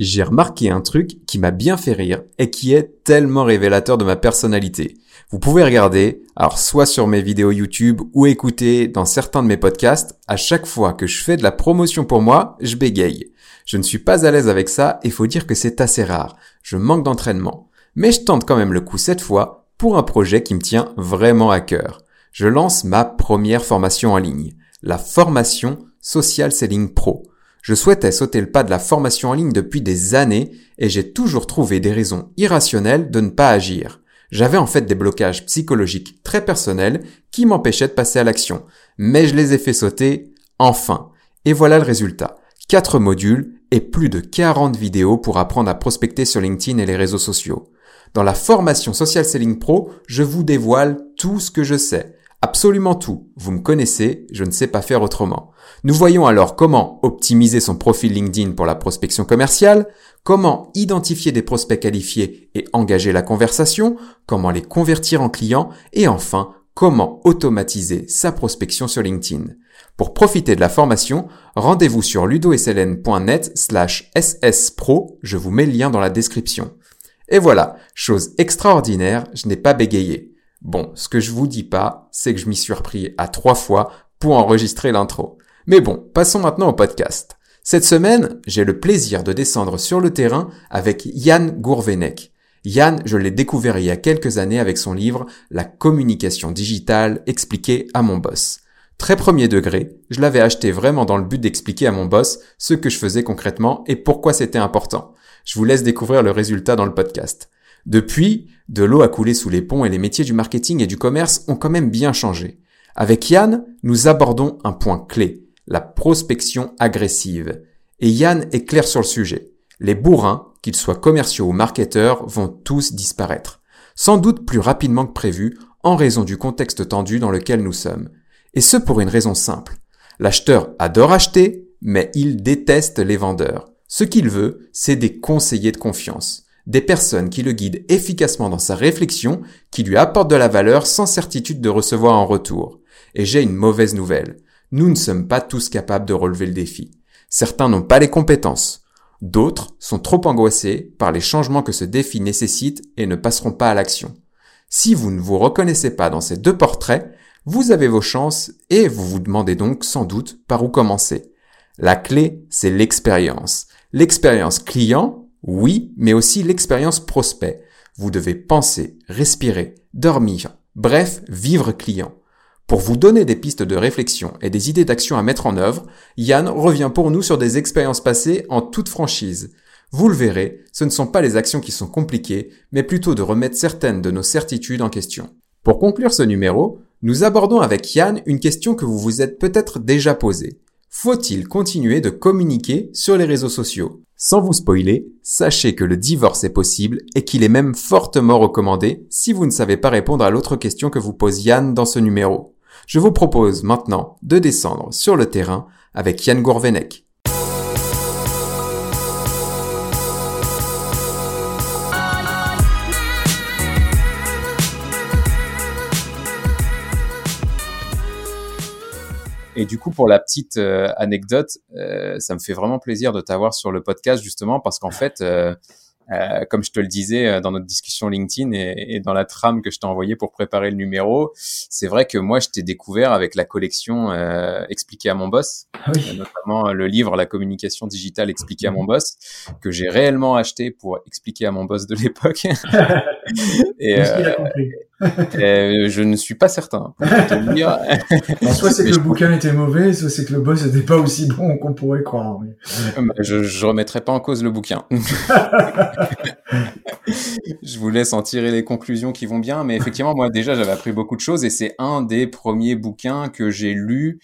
j'ai remarqué un truc qui m'a bien fait rire et qui est tellement révélateur de ma personnalité. Vous pouvez regarder, alors soit sur mes vidéos YouTube ou écouter dans certains de mes podcasts, à chaque fois que je fais de la promotion pour moi, je bégaye. Je ne suis pas à l'aise avec ça et faut dire que c'est assez rare. Je manque d'entraînement. Mais je tente quand même le coup cette fois pour un projet qui me tient vraiment à cœur. Je lance ma première formation en ligne, la formation Social Selling Pro. Je souhaitais sauter le pas de la formation en ligne depuis des années et j'ai toujours trouvé des raisons irrationnelles de ne pas agir. J'avais en fait des blocages psychologiques très personnels qui m'empêchaient de passer à l'action, mais je les ai fait sauter enfin. Et voilà le résultat. 4 modules et plus de 40 vidéos pour apprendre à prospecter sur LinkedIn et les réseaux sociaux. Dans la formation Social Selling Pro, je vous dévoile tout ce que je sais. Absolument tout. Vous me connaissez, je ne sais pas faire autrement. Nous voyons alors comment optimiser son profil LinkedIn pour la prospection commerciale, comment identifier des prospects qualifiés et engager la conversation, comment les convertir en clients et enfin comment automatiser sa prospection sur LinkedIn. Pour profiter de la formation, rendez-vous sur ludosln.net slash sspro, je vous mets le lien dans la description. Et voilà, chose extraordinaire, je n'ai pas bégayé. Bon, ce que je vous dis pas, c'est que je m'y suis repris à trois fois pour enregistrer l'intro. Mais bon, passons maintenant au podcast. Cette semaine, j'ai le plaisir de descendre sur le terrain avec Yann Gourvenec. Yann, je l'ai découvert il y a quelques années avec son livre La communication digitale expliquée à mon boss. Très premier degré, je l'avais acheté vraiment dans le but d'expliquer à mon boss ce que je faisais concrètement et pourquoi c'était important. Je vous laisse découvrir le résultat dans le podcast. Depuis, de l'eau a coulé sous les ponts et les métiers du marketing et du commerce ont quand même bien changé. Avec Yann, nous abordons un point clé, la prospection agressive. Et Yann est clair sur le sujet. Les bourrins, qu'ils soient commerciaux ou marketeurs, vont tous disparaître. Sans doute plus rapidement que prévu, en raison du contexte tendu dans lequel nous sommes. Et ce pour une raison simple. L'acheteur adore acheter, mais il déteste les vendeurs. Ce qu'il veut, c'est des conseillers de confiance. Des personnes qui le guident efficacement dans sa réflexion, qui lui apportent de la valeur sans certitude de recevoir en retour. Et j'ai une mauvaise nouvelle nous ne sommes pas tous capables de relever le défi. Certains n'ont pas les compétences. D'autres sont trop angoissés par les changements que ce défi nécessite et ne passeront pas à l'action. Si vous ne vous reconnaissez pas dans ces deux portraits, vous avez vos chances et vous vous demandez donc sans doute par où commencer. La clé, c'est l'expérience. L'expérience client, oui, mais aussi l'expérience prospect. Vous devez penser, respirer, dormir, bref, vivre client. Pour vous donner des pistes de réflexion et des idées d'action à mettre en œuvre, Yann revient pour nous sur des expériences passées en toute franchise. Vous le verrez, ce ne sont pas les actions qui sont compliquées, mais plutôt de remettre certaines de nos certitudes en question. Pour conclure ce numéro, nous abordons avec Yann une question que vous vous êtes peut-être déjà posée. Faut-il continuer de communiquer sur les réseaux sociaux? Sans vous spoiler, sachez que le divorce est possible et qu'il est même fortement recommandé si vous ne savez pas répondre à l'autre question que vous pose Yann dans ce numéro. Je vous propose maintenant de descendre sur le terrain avec Yann Gourvenec. Et du coup, pour la petite euh, anecdote, euh, ça me fait vraiment plaisir de t'avoir sur le podcast justement parce qu'en fait, euh, comme je te le disais dans notre discussion LinkedIn et, et dans la trame que je t'ai envoyée pour préparer le numéro, c'est vrai que moi, je t'ai découvert avec la collection euh, Expliquer à mon boss, ah oui. notamment le livre La communication digitale expliquée à mon boss, que j'ai réellement acheté pour expliquer à mon boss de l'époque. et, euh, euh, je ne suis pas certain. Soit c'est que le bouquin était mauvais, soit c'est que le boss n'était pas aussi bon qu'on pourrait croire. Mais... Je, je remettrai pas en cause le bouquin. je vous laisse en tirer les conclusions qui vont bien, mais effectivement, moi déjà, j'avais appris beaucoup de choses et c'est un des premiers bouquins que j'ai lu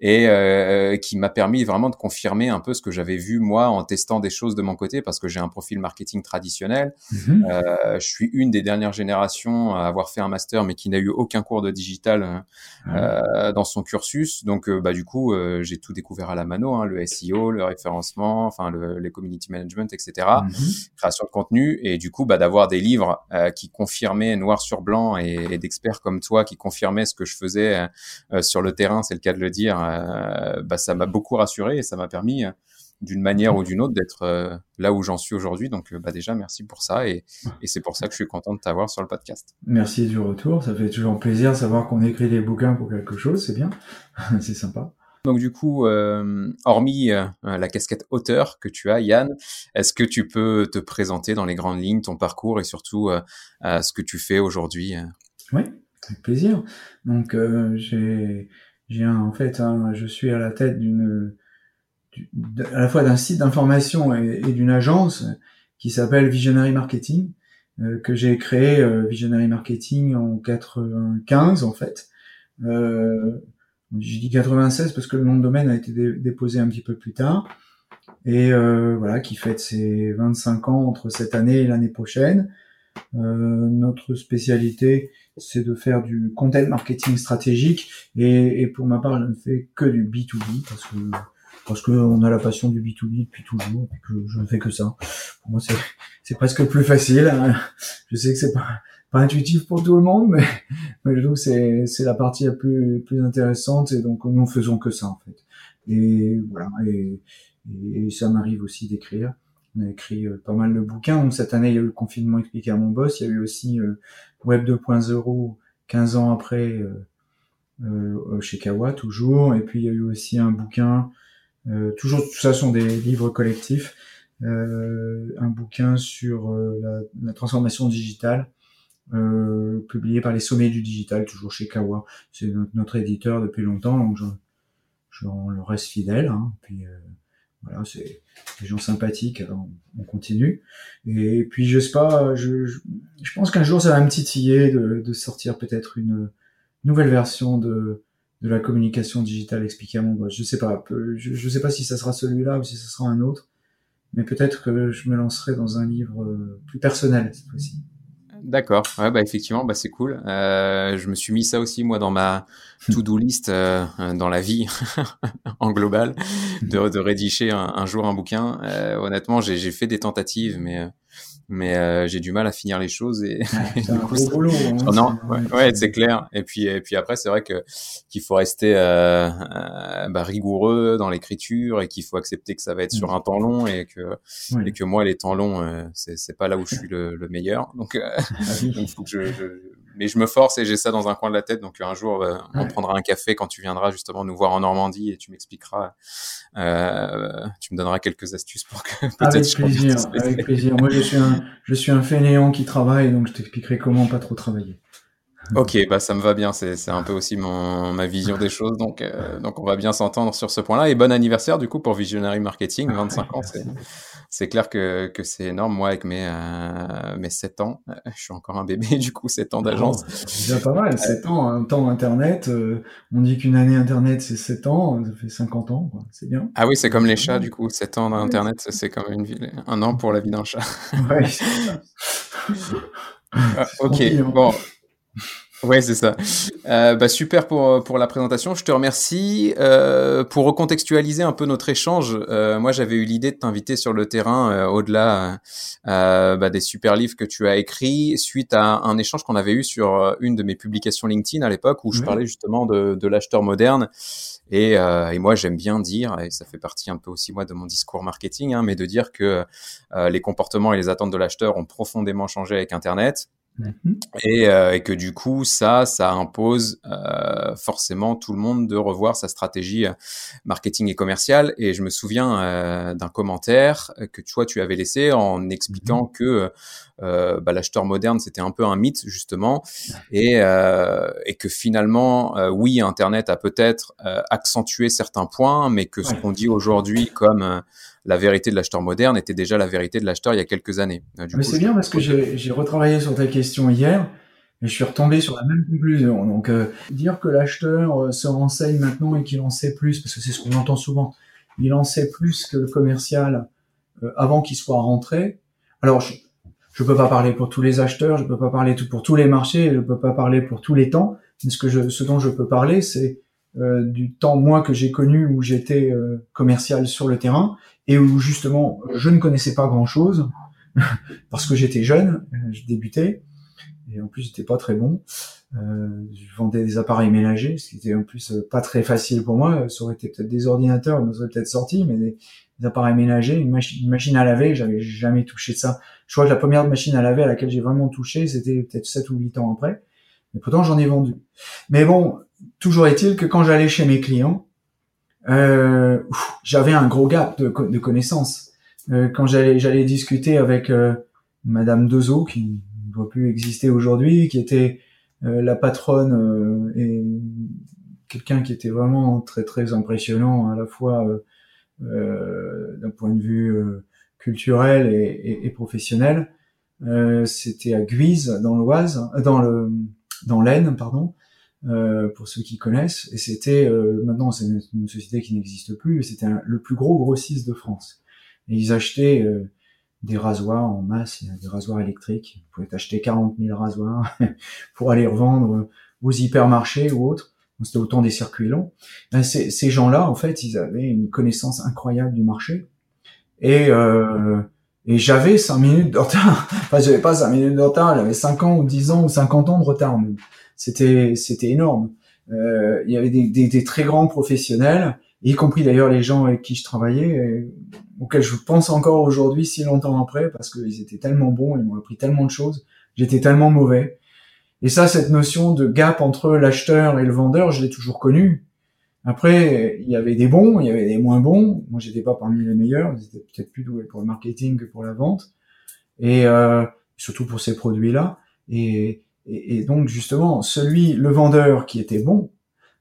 et euh, qui m'a permis vraiment de confirmer un peu ce que j'avais vu moi en testant des choses de mon côté parce que j'ai un profil marketing traditionnel. Mm-hmm. euh, je suis une des dernières générations à avoir fait un master mais qui n'a eu aucun cours de digital euh, dans son cursus. Donc, bah, du coup, j'ai tout découvert à la mano, hein, le SEO, le référencement, enfin le, les community management, etc. Mm-hmm. Création de contenu et du coup, bah, d'avoir des livres euh, qui confirmaient noir sur blanc et, d'experts comme toi qui confirmaient ce que je faisais euh, sur le terrain, c'est le cas de le dire, euh, bah, ça m'a beaucoup rassuré et ça m'a permis d'une manière ou d'une autre d'être là où j'en suis aujourd'hui. Donc bah déjà merci pour ça et, et c'est pour ça que je suis content de t'avoir sur le podcast. Merci du retour, ça fait toujours plaisir de savoir qu'on écrit des bouquins pour quelque chose, c'est bien, c'est sympa. Donc du coup, euh, hormis euh, la casquette auteur que tu as, Yann, est-ce que tu peux te présenter dans les grandes lignes ton parcours et surtout euh, ce que tu fais aujourd'hui Oui, avec plaisir. Donc j'ai, j'ai en fait, je suis à la tête d'une, à la fois d'un site d'information et, d'une agence qui s'appelle Visionary Marketing que j'ai créé Visionary Marketing en 95 en fait. J'ai dit 96 parce que le nom de domaine a été déposé un petit peu plus tard. Et euh, voilà, qui fête ses 25 ans entre cette année et l'année prochaine. Euh, notre spécialité, c'est de faire du content marketing stratégique. Et, et, pour ma part, je ne fais que du B2B parce que parce qu'on a la passion du B2B depuis toujours et que je ne fais que ça. Pour moi, c'est presque plus facile. Hein. Je sais que c'est pas pas intuitif pour tout le monde, mais, mais je trouve que c'est, c'est la partie la plus, plus intéressante et donc nous faisons que ça en fait. Et voilà, et, et ça m'arrive aussi d'écrire. On a écrit euh, pas mal de bouquins. Donc cette année, il y a eu le confinement expliqué à mon boss. Il y a eu aussi euh, Web 2.0 15 ans après euh, euh, chez Kawa toujours. Et puis il y a eu aussi un bouquin. toujours tout ça sont des livres collectifs. un bouquin sur la, la transformation digitale euh, publié par les sommets du digital, toujours chez Kawa. C'est notre, éditeur depuis longtemps, donc je, je le reste fidèle. Hein. Puis euh, voilà, c'est des gens sympathiques, alors on, continue. Et puis je sais pas, je, je, pense qu'un jour ça va me titiller de, de sortir peut-être une nouvelle version de de la communication digitale expliquée à mon boss. Je sais pas, je, je sais pas si ça sera celui-là ou si ça sera un autre, mais peut-être que je me lancerai dans un livre euh, plus personnel cette fois-ci. D'accord. Ouais, bah effectivement, bah c'est cool. Euh, je me suis mis ça aussi moi dans ma to-do list euh, dans la vie en global de, rédiger un, un, jour un bouquin. Euh, honnêtement, j'ai fait des tentatives, mais mais euh, j'ai du mal à finir les choses et, du coup, ça... boulot, hein, non ouais, ouais c'est clair. Et puis et puis après c'est vrai que qu'il faut rester euh, euh, bah, rigoureux dans l'écriture et qu'il faut accepter que ça va être sur mm. un temps long et que et que moi les temps longs c'est c'est pas là où je suis le, le meilleur. Donc ah donc faut que je, je, mais je me force et j'ai ça dans un coin de la tête. Donc un jour, euh, on prendra un café quand tu viendras justement nous voir en Normandie et tu m'expliqueras, euh, tu me donneras quelques astuces pour que peut-être. Avec plaisir, avec plaisir. Moi, je suis un, je suis un fainéant qui travaille, donc je t'expliquerai comment pas trop travailler. Ok, bah ça me va bien. C'est c'est un peu aussi mon ma vision des choses. Donc euh, donc on va bien s'entendre sur ce point-là. Et bon anniversaire du coup pour Visionary Marketing, 25 ans. C'est clair que, que c'est énorme. Moi, avec mes, euh, mes 7 ans, euh, je suis encore un bébé, du coup, 7 ans d'agence. c'est déjà pas mal, 7 ans, un temps Internet. Euh, on dit qu'une année Internet, c'est 7 ans, ça fait 50 ans, c'est bien. Ah oui, c'est comme les chats, du coup, 7 ans d'Internet, c'est comme une un an pour la vie d'un chat. ouais, c'est ça. Ah, ok, bon. Ouais, c'est ça. Euh, bah, super pour, pour la présentation. Je te remercie. Euh, pour recontextualiser un peu notre échange, euh, moi j'avais eu l'idée de t'inviter sur le terrain euh, au-delà euh, bah, des super livres que tu as écrits suite à un échange qu'on avait eu sur une de mes publications LinkedIn à l'époque où je parlais justement de, de l'acheteur moderne. Et, et moi j'aime bien dire, et ça fait partie un peu aussi moi de mon discours marketing, hein, mais de dire que les comportements et les attentes de l'acheteur ont profondément changé avec Internet. Et, euh, et, que du coup, ça, ça impose euh, forcément tout le monde de revoir sa stratégie euh, marketing et commerciale. Et je me souviens euh, d'un commentaire que toi, tu avais laissé en expliquant mhm. que euh, bah, l'acheteur moderne, c'était un peu un mythe justement, et, et que finalement, oui, Internet a peut-être accentué certains points, mais que ce qu'on dit aujourd'hui comme la vérité de l'acheteur moderne était déjà la vérité de l'acheteur il y a quelques années. Euh, Mais c'est bien parce que j'ai retravaillé sur ta question hier et je suis retombé sur la même conclusion. Donc euh, dire que l'acheteur euh, se renseigne maintenant et qu'il en sait plus, parce que c'est ce qu'on entend souvent, il en sait plus que le commercial avant qu'il soit rentré. Alors je ne peux pas parler pour tous les acheteurs, je peux pas parler pour tous les marchés, je peux pas parler pour tous les temps. Mais ce que je, ce dont je peux parler, c'est du temps moi que j'ai connu où j'étais commercial sur le terrain et où justement je ne connaissais pas grand chose parce que j'étais jeune, je débutais et en plus j'étais pas très bon. Euh, je vendais des appareils ménagers, ce qui était en plus euh, pas très facile pour moi. Ça aurait été peut-être des ordinateurs, ça aurait peut-être sorti, mais des, appareils ménagers, une, machine à laver, j'avais jamais touché ça. Je crois que la première machine à laver à laquelle j'ai vraiment touché, c'était peut-être 7 ou 8 ans après. Mais pourtant j'en ai vendu. Mais bon, toujours est-il que quand j'allais chez mes clients, euh, j'avais un gros gap de, de connaissances. Euh, quand j'allais j'allais discuter avec euh, Madame Dezo, qui ne doit plus exister aujourd'hui, qui était euh, la patronne euh, et quelqu'un qui était vraiment très très impressionnant à la fois euh, d'un point de vue culturel et, et, et professionnel. C'était à Guise dans l'Oise, dans le dans l'Aisne, pardon. Euh, pour ceux qui connaissent. Et c'était euh, maintenant c'est une, société qui n'existe plus. C'était le plus gros grossiste de France. Et ils achetaient des rasoirs en masse, des rasoirs électriques. Vous pouvez acheter 40 000 rasoirs pour aller revendre aux hypermarchés ou autres. C'était autant des circuits longs. Ben, ces, ces gens-là, en fait, ils avaient une connaissance incroyable du marché. Et, euh, et j'avais 5 minutes de retard. Enfin, j'avais pas 5 minutes de retard, j'avais 5 ans ou 10 ans ou 50 ans de retard C'était, c'était énorme. Euh, il y avait des, des, des, très grands professionnels, y compris d'ailleurs les gens avec qui je travaillais, auxquels je pense encore aujourd'hui, si longtemps après, parce qu'ils étaient tellement bons, ils m'ont appris tellement de choses, j'étais tellement mauvais. Et ça, cette notion de gap entre l'acheteur et le vendeur, je l'ai toujours connu. Après, il y avait des bons, il y avait des moins bons. Moi, j'étais pas parmi les meilleurs. J'étais peut-être plus doué pour le marketing que pour la vente, et euh, surtout pour ces produits-là. Et, et, et, donc, justement, celui, le vendeur qui était bon,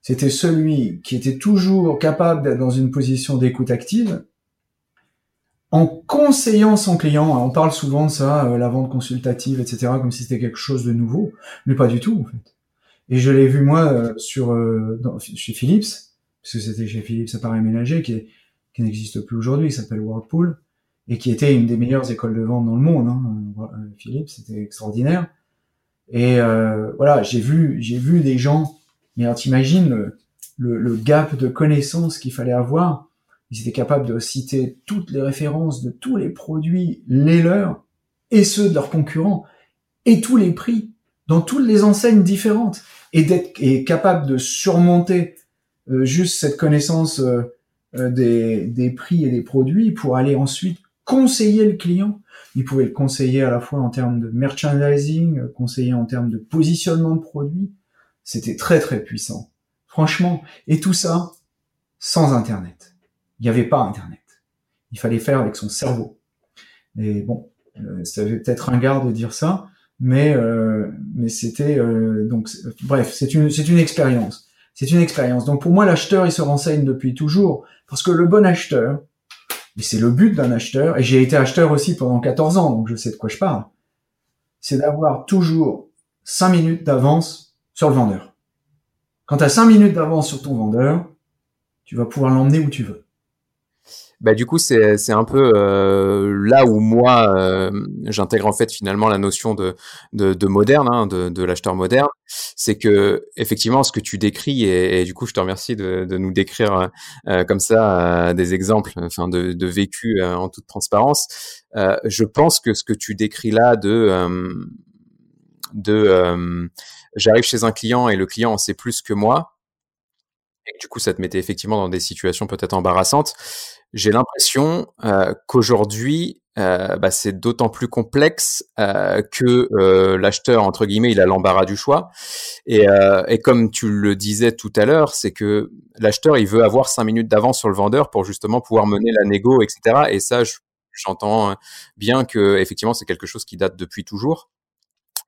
c'était celui qui était toujours capable d'être dans une position d'écoute active en conseillant son client, hein, on parle souvent de ça, euh, la vente consultative, etc., comme si c'était quelque chose de nouveau, mais pas du tout en fait. Et je l'ai vu moi euh, sur euh, chez Philips, parce que c'était chez Philips Appareil Ménager qui, qui n'existe plus aujourd'hui, qui s'appelle Whirlpool, et qui était une des meilleures écoles de vente dans le monde. Hein. Philips, c'était extraordinaire. Et voilà, j'ai vu, j'ai vu des gens. Mais t'imagines le, le, le gap de connaissances qu'il fallait avoir ils étaient capables de citer toutes les références de tous les produits, les leurs et ceux de leurs concurrents, et tous les prix dans toutes les enseignes différentes, et d'être et capable de surmonter euh, juste cette connaissance euh, euh, des, des prix et des produits pour aller ensuite conseiller le client. Ils pouvaient le conseiller à la fois en termes de merchandising, conseiller en termes de positionnement de produits. C'était très très puissant. Franchement. Et tout ça sans Internet il n'y avait pas Internet. Il fallait faire avec son cerveau. Et bon, euh, ça avait peut-être un garde de dire ça, mais euh, mais c'était euh, donc bref, c'est une c'est une expérience. C'est une expérience. Donc pour moi, l'acheteur, il se renseigne depuis toujours, parce que le bon acheteur, et c'est le but d'un acheteur, et j'ai été acheteur aussi pendant 14 ans, donc je sais de quoi je parle, c'est d'avoir toujours 5 minutes d'avance sur le vendeur. Quand tu as 5 minutes d'avance sur ton vendeur, tu vas pouvoir l'emmener où tu veux. Bah, du coup, c'est, un peu euh, là où moi, euh, j'intègre en fait finalement la notion de, de, de moderne, hein, de, de l'acheteur moderne. C'est que effectivement, ce que tu décris, et, et du coup, je te remercie de, de nous décrire euh, comme ça des exemples, enfin de, de vécu en toute transparence. je pense que ce que tu décris là de de j'arrive chez un client et le client en sait plus que moi. Et du coup, ça te mettait effectivement dans des situations peut-être embarrassantes j'ai l'impression euh, qu'aujourd'hui, euh, bah, c'est d'autant plus complexe euh, que euh, l'acheteur entre guillemets il a l'embarras du choix. Et, et, comme tu le disais tout à l'heure c'est que l'acheteur il veut avoir cinq minutes d'avance sur le vendeur pour justement pouvoir mener la négo etc et ça j'entends bien que effectivement c'est quelque chose qui date depuis toujours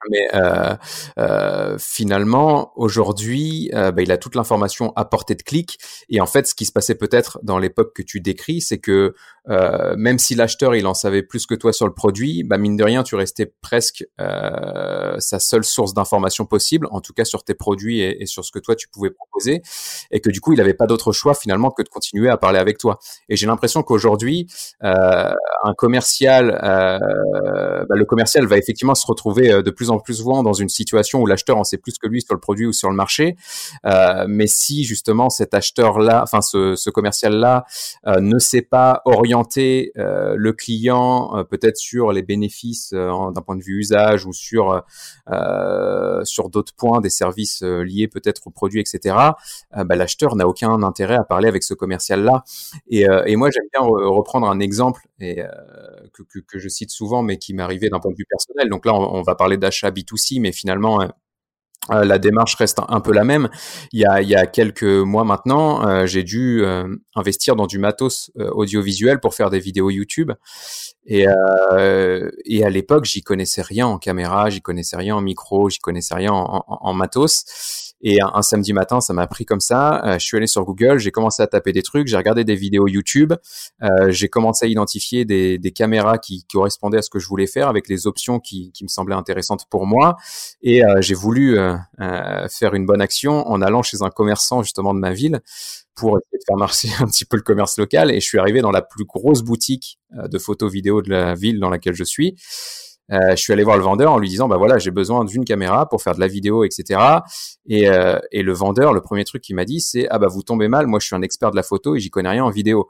mais euh, euh, finalement, aujourd'hui, euh, bah, il a toute l'information à portée de clic. Et en fait, ce qui se passait peut-être dans l'époque que tu décris, c'est que euh, même si l'acheteur il en savait plus que toi sur le produit, bah, mine de rien, tu restais presque euh, sa seule source d'information possible, en tout cas sur tes produits et, sur ce que toi tu pouvais proposer, et que du coup, il n'avait pas d'autre choix finalement que de continuer à parler avec toi. Et j'ai l'impression qu'aujourd'hui, un commercial, bah, le commercial va effectivement se retrouver de plus en plus souvent dans une situation où l'acheteur en sait plus que lui sur le produit ou sur le marché. Euh, mais si justement cet acheteur-là, enfin ce, ce commercial-là, euh, ne sait pas orienter orienter le client peut-être sur les bénéfices d'un point de vue usage ou sur sur d'autres points, des services liés peut-être aux produits, etc. Bah, l'acheteur n'a aucun intérêt à parler avec ce commercial-là. Et, et moi, j'aime bien reprendre un exemple et que, que, je cite souvent, mais qui arrivé d'un point de vue personnel. Donc là, on, on va parler d'achat B2C, mais finalement, euh, la démarche reste un, peu la même. Il y a, quelques mois maintenant, euh, j'ai dû euh, investir dans du matos audiovisuel pour faire des vidéos YouTube. Et, et à l'époque, j'y connaissais rien en caméra, j'y connaissais rien en micro, j'y connaissais rien en, en, en matos. Et un, samedi matin, ça m'a pris comme ça. Euh, je suis allé sur Google, j'ai commencé à taper des trucs, j'ai regardé des vidéos YouTube, euh, j'ai commencé à identifier des, caméras qui, correspondaient à ce que je voulais faire avec les options qui, qui me semblaient intéressantes pour moi. Et euh, j'ai voulu faire une bonne action en allant chez un commerçant justement de ma ville pour essayer de faire marcher un petit peu le commerce local. Et je suis arrivé dans la plus grosse boutique de photos vidéo de la ville dans laquelle je suis. Euh, je suis allé voir le vendeur en lui disant bah voilà j'ai besoin d'une caméra pour faire de la vidéo etc et, euh, et le vendeur le premier truc qu'il m'a dit c'est ah bah vous tombez mal moi je suis un expert de la photo et j'y connais rien en vidéo.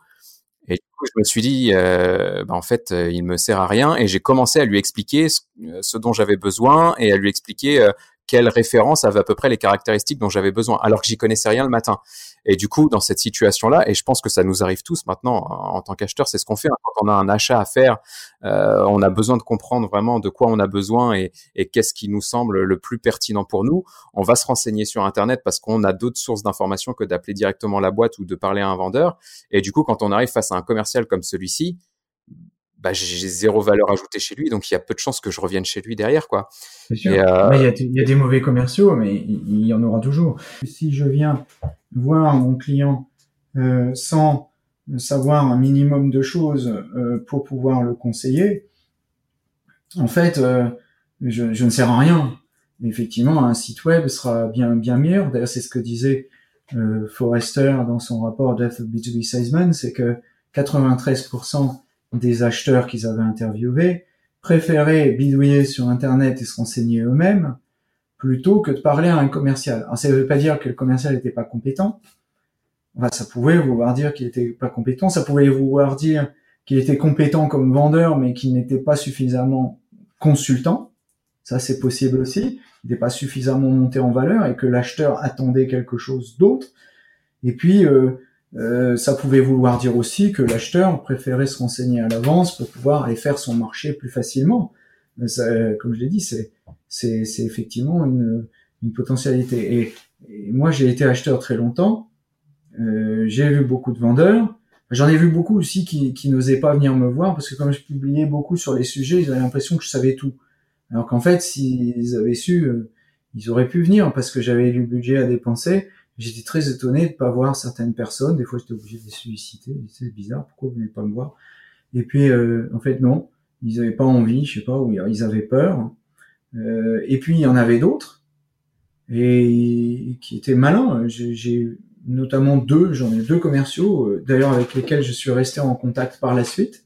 Et du coup je me suis dit euh, bah en fait euh, il me sert à rien. Et j'ai commencé à lui expliquer ce, dont j'avais besoin et à lui expliquer quelle référence avait à peu près les caractéristiques dont j'avais besoin, alors que j'y connaissais rien le matin. Et du coup, dans cette situation-là, et je pense que ça nous arrive tous maintenant en tant qu'acheteur, c'est ce qu'on fait hein. quand on a un achat à faire. Euh, on a besoin de comprendre vraiment de quoi on a besoin et, et qu'est-ce qui nous semble le plus pertinent pour nous. On va se renseigner sur Internet parce qu'on a d'autres sources d'informations que d'appeler directement la boîte ou de parler à un vendeur. Et du coup, quand on arrive face à un commercial comme celui-ci, bah, j'ai zéro valeur ajoutée chez lui, donc il y a peu de chances que je revienne chez lui derrière, quoi. Sûr. Euh, il, y a, il, y a, des mauvais commerciaux, mais il, y en aura toujours. Si je viens voir mon client euh, sans savoir un minimum de choses euh, pour pouvoir le conseiller, en fait, je, je, ne sers à rien. Effectivement, un site web sera bien bien meilleur. D'ailleurs, c'est ce que disait Forrester dans son rapport Death of B2B Salesman, c'est que 93% des acheteurs qu'ils avaient interviewés préféraient bidouiller sur Internet et se renseigner eux-mêmes plutôt que de parler à un commercial. Alors ça ne veut pas dire que le commercial n'était pas compétent. Enfin, ça pouvait vouloir dire qu'il n'était pas compétent. Ça pouvait vouloir dire qu'il était compétent comme vendeur, mais qu'il n'était pas suffisamment consultant. Ça, c'est possible aussi. Il n'était pas suffisamment monté en valeur et que l'acheteur attendait quelque chose d'autre. Et puis, euh, euh, ça pouvait vouloir dire aussi que l'acheteur préférait se renseigner à l'avance pour pouvoir aller faire son marché plus facilement. Ça, comme je l'ai dit, c'est effectivement une, une potentialité. Et, moi, j'ai été acheteur très longtemps. Euh, j'ai vu beaucoup de vendeurs. J'en ai vu beaucoup aussi qui, qui n'osaient pas venir me voir parce que comme je publiais beaucoup sur les sujets, ils avaient l'impression que je savais tout. Alors qu'en fait, s'ils avaient su, euh, ils auraient pu venir parce que j'avais du budget à dépenser J'étais très étonné de pas voir certaines personnes. Des fois, j'étais obligé de les solliciter. C'est bizarre, pourquoi vous venez pas me voir? Et puis, euh, en fait, non, ils avaient pas envie, je sais pas, ou ils avaient peur. Euh, et puis, il y en avait d'autres et qui étaient malins. J'ai notamment deux, j'en ai deux commerciaux, euh, d'ailleurs avec lesquels je suis resté en contact par la suite,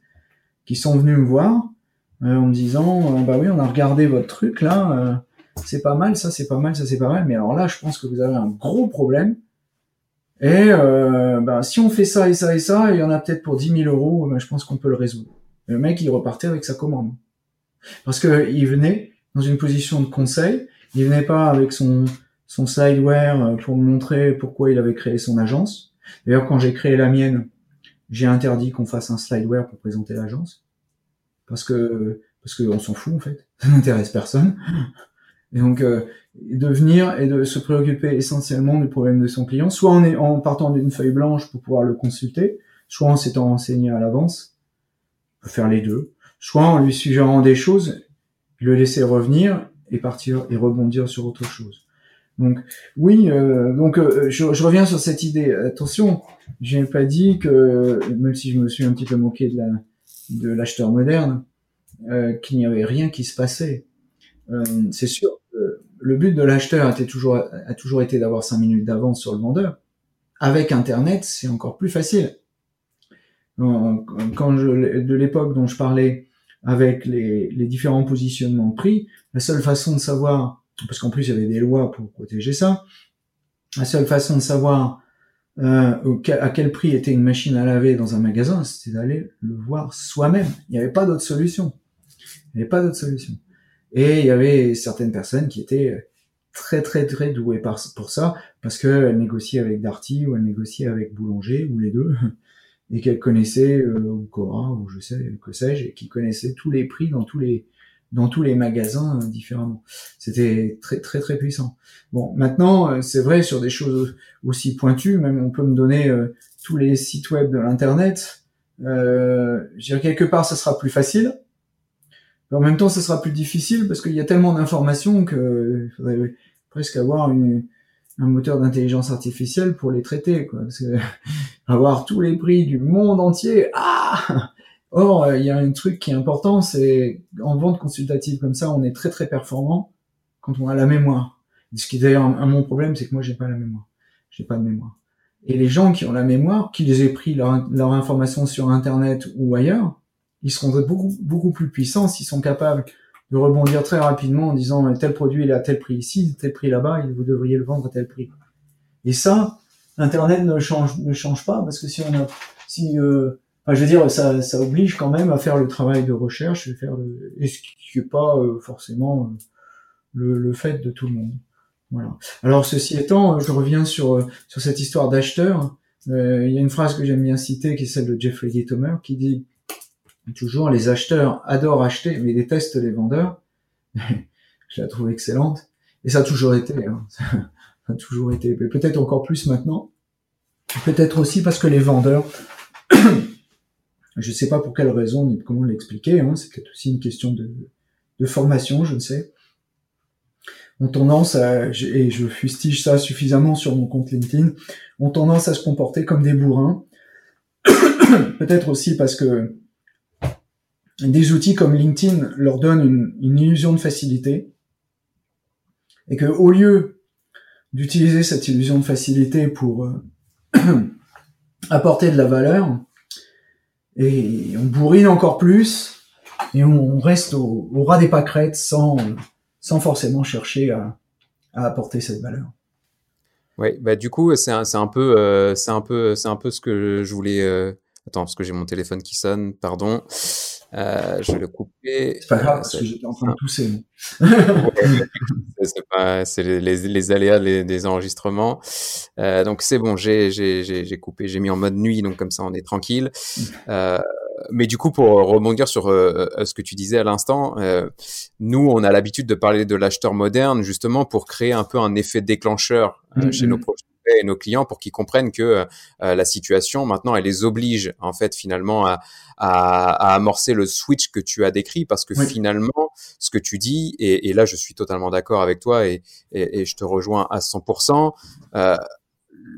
qui sont venus me voir en me disant, bah oui, on a regardé votre truc là c'est pas mal, ça c'est pas mal, ça c'est pas mal, mais alors là, je pense que vous avez un gros problème. Et euh, ben, si on fait ça et ça et ça, il y en a peut-être pour 10 000 euros, ben, je pense qu'on peut le résoudre. le mec, il repartait avec sa commande. Parce que il venait dans une position de conseil, il venait pas avec son, son slideware euh, pour montrer pourquoi il avait créé son agence. D'ailleurs, quand j'ai créé la mienne, j'ai interdit qu'on fasse un slideware pour présenter l'agence. Parce que, parce qu'on s'en fout, en fait. Ça n'intéresse personne. Donc, euh, de venir et de se préoccuper essentiellement du problème de son client, soit en, en partant d'une feuille blanche pour pouvoir le consulter, soit en s'étant renseigné à l'avance, peut faire les deux, soit en lui suggérant des choses, le laisser revenir et partir et rebondir sur autre chose. Donc oui, euh, donc euh, je, je, reviens sur cette idée. Attention, j'ai pas dit que même si je me suis un petit peu moqué de la de l'acheteur moderne, euh, qu'il n'y avait rien qui se passait. c'est sûr, le but de l'acheteur a toujours, été d'avoir cinq minutes d'avance sur le vendeur. Avec Internet, c'est encore plus facile. Quand je, de l'époque dont je parlais, avec les, les, différents positionnements de prix, la seule façon de savoir, parce qu'en plus il y avait des lois pour protéger ça, la seule façon de savoir euh, à quel prix était une machine à laver dans un magasin, c'était d'aller le voir soi-même. Il n'y avait pas d'autre solution. Il n'y avait pas d'autre solution. Et il y avait certaines personnes qui étaient très très très douées pour ça, parce qu'elles négociaient avec Darty ou elles négociaient avec Boulanger, ou les deux, et qu'elles connaissaient, euh, ou Cora, ou je sais, que sais-je, et qui connaissaient tous les prix dans tous les dans tous les magasins euh, différemment. C'était très très très puissant. Bon, maintenant euh, c'est vrai sur des choses aussi pointues, même on peut me donner euh, tous les sites web de l'internet. Euh, je dirais quelque part ça sera plus facile, en même temps ça sera plus difficile parce qu'il y a tellement d'informations que faudrait presque avoir une, un moteur d'intelligence artificielle pour les traiter, quoi. Parce que avoir tous les prix du monde entier, ah Or, euh, il y a un truc qui est important, c'est en vente consultative comme ça, on est très très performant quand on a la mémoire. Ce qui est d'ailleurs un, mon problème, c'est que moi j'ai pas la mémoire. J'ai pas de mémoire. Et les gens qui ont la mémoire, qui les aient pris leur, leur information sur Internet ou ailleurs, ils seront beaucoup beaucoup plus puissants s'ils sont capables de rebondir très rapidement en disant tel produit il est à tel prix ici, tel prix là-bas, vous devriez le vendre à tel prix. Et ça, Internet ne change ne change pas parce que si on a si euh, je veux dire, ça, ça oblige quand même à faire le travail de recherche, et faire le, et ce qui n'est pas euh, forcément euh, le, le, fait de tout le monde. Voilà. Alors ceci étant, je reviens sur euh, sur cette histoire d'acheteur. il y a une phrase que j'aime bien citer, qui est celle de Jeffrey Gitomer, qui dit toujours les acheteurs adorent acheter, mais détestent les vendeurs. je la trouve excellente, et ça a toujours été. Hein. ça a toujours été, peut-être encore plus maintenant. Peut-être aussi parce que les vendeurs je ne sais pas pour quelle raison ni comment l'expliquer, hein, c'est peut-être aussi une question de, de, formation, je ne sais. On tendance à, et je fustige ça suffisamment sur mon compte LinkedIn, ont tendance à se comporter comme des bourrins. peut-être aussi parce que des outils comme LinkedIn leur donnent une, illusion de facilité et que au lieu d'utiliser cette illusion de facilité pour euh, apporter de la valeur, et on bourrine encore plus et on reste au, ras des pâquerettes sans, sans forcément chercher à, à apporter cette valeur. Oui, bah du coup c'est un, un peu euh, c'est un peu c'est un peu ce que je voulais. Euh... Attends parce que j'ai mon téléphone qui sonne, pardon. Euh, je vais le couper. C'est pas grave, parce que j'étais en train de tousser. c'est les, les, les, aléas des enregistrements. Euh, donc c'est bon, j'ai coupé, j'ai mis en mode nuit, donc comme ça on est tranquille. Euh, mais du coup, pour rebondir sur euh, ce que tu disais à l'instant, euh, nous, on a l'habitude de parler de l'acheteur moderne justement pour créer un peu un effet déclencheur euh, chez nos et nos clients pour qu'ils comprennent que euh, la situation maintenant elle les oblige en fait finalement à, à, à, amorcer le switch que tu as décrit parce que finalement ce que tu dis et, et là je suis totalement d'accord avec toi et, et, et, je te rejoins à 100%. Euh,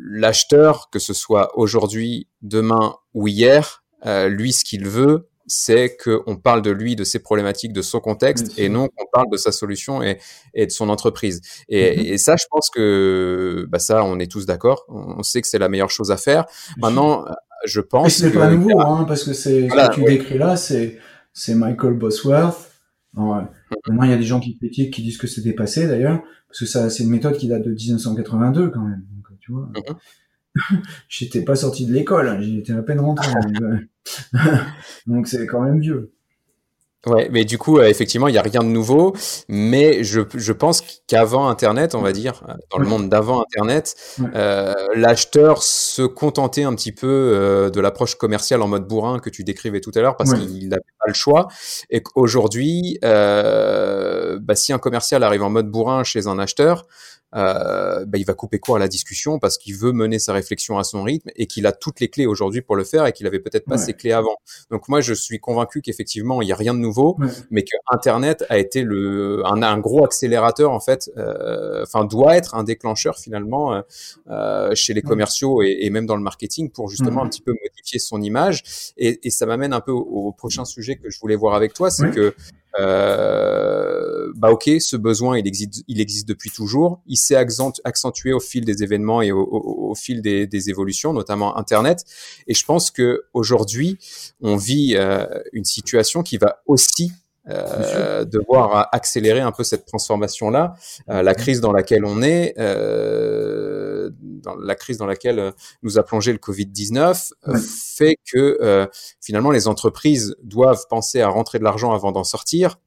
L'acheteur, que ce soit aujourd'hui, demain ou hier, euh, lui ce qu'il veut, c'est qu'on parle de lui, de ses problématiques, de son contexte, et non qu'on parle de sa solution et, et de son entreprise. Et, mm-hmm. et, ça, je pense que bah ça, on est tous d'accord. On sait que c'est la meilleure chose à faire. Maintenant, je pense. c'est pas nouveau, hein, parce que c'est ce que tu décris là, c'est c'est Michael Bosworth. Alors, maintenant, il y a des gens qui critiquent, qui disent que c'est dépassé d'ailleurs, parce que ça, c'est une méthode qui date de 1982 quand même. Donc, tu vois. Mm-hmm. j'étais pas sorti de l'école, hein, j'étais à peine rentré. donc c'est quand même vieux. Ouais, mais du coup, euh, effectivement, il n'y a rien de nouveau, mais je, je pense qu'avant Internet, on va dire, euh, dans le monde d'avant Internet, euh, l'acheteur se contentait un petit peu euh, de l'approche commerciale en mode bourrin que tu décrivais tout à l'heure, parce qu'il n'avait pas le choix, et qu'aujourd'hui, euh, bah, si un commercial arrive en mode bourrin chez un acheteur, euh, bah, il va couper court à la discussion parce qu'il veut mener sa réflexion à son rythme et qu'il a toutes les clés aujourd'hui pour le faire et qu'il avait peut-être pas ces clés avant. Donc moi, je suis convaincu qu'effectivement, il n'y a rien de nouveau, mais que Internet a été le un, un gros accélérateur en fait, euh, enfin doit être un déclencheur finalement euh, chez les commerciaux et, et, même dans le marketing pour justement un petit peu modifier son image. Et, et ça m'amène un peu au, au, prochain sujet que je voulais voir avec toi, c'est que euh, bah ok, ce besoin il existe, il existe depuis toujours. Il s'est accentué au fil des événements et au, au, au fil des, des, évolutions, notamment Internet. Et je pense que aujourd'hui, on vit euh, une situation qui va aussi euh, devoir accélérer un peu cette transformation-là. Euh, la crise dans laquelle on est, euh, dans la crise dans laquelle nous a plongé le Covid-19, fait que finalement les entreprises doivent penser à rentrer de l'argent avant d'en sortir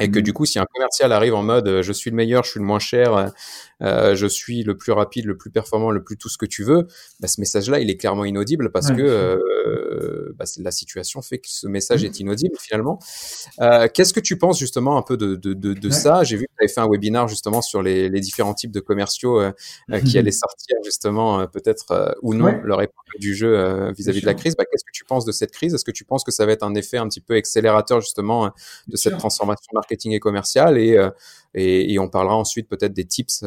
et que mmh. du coup, si un commercial arrive en mode euh, je suis le meilleur, je suis le moins cher, euh, euh, je suis le plus rapide, le plus performant, le plus tout ce que tu veux, bah, ce message-là, il est clairement inaudible parce que euh, bah, la situation fait que ce message mmh. est inaudible finalement. Euh, Qu'est-ce que tu penses justement un peu de, de, de, de ça? J'ai vu que tu avais fait un webinaire justement sur les, les différents types de commerciaux qui allaient sortir justement peut-être ou non leur époque du jeu vis-à-vis de la crise. Bah, Qu'est-ce que tu penses de cette crise? Est-ce que tu penses que ça va être un effet un petit peu accélérateur justement de cette transformation marketing et commerciale et, et, et, on parlera ensuite peut-être des tips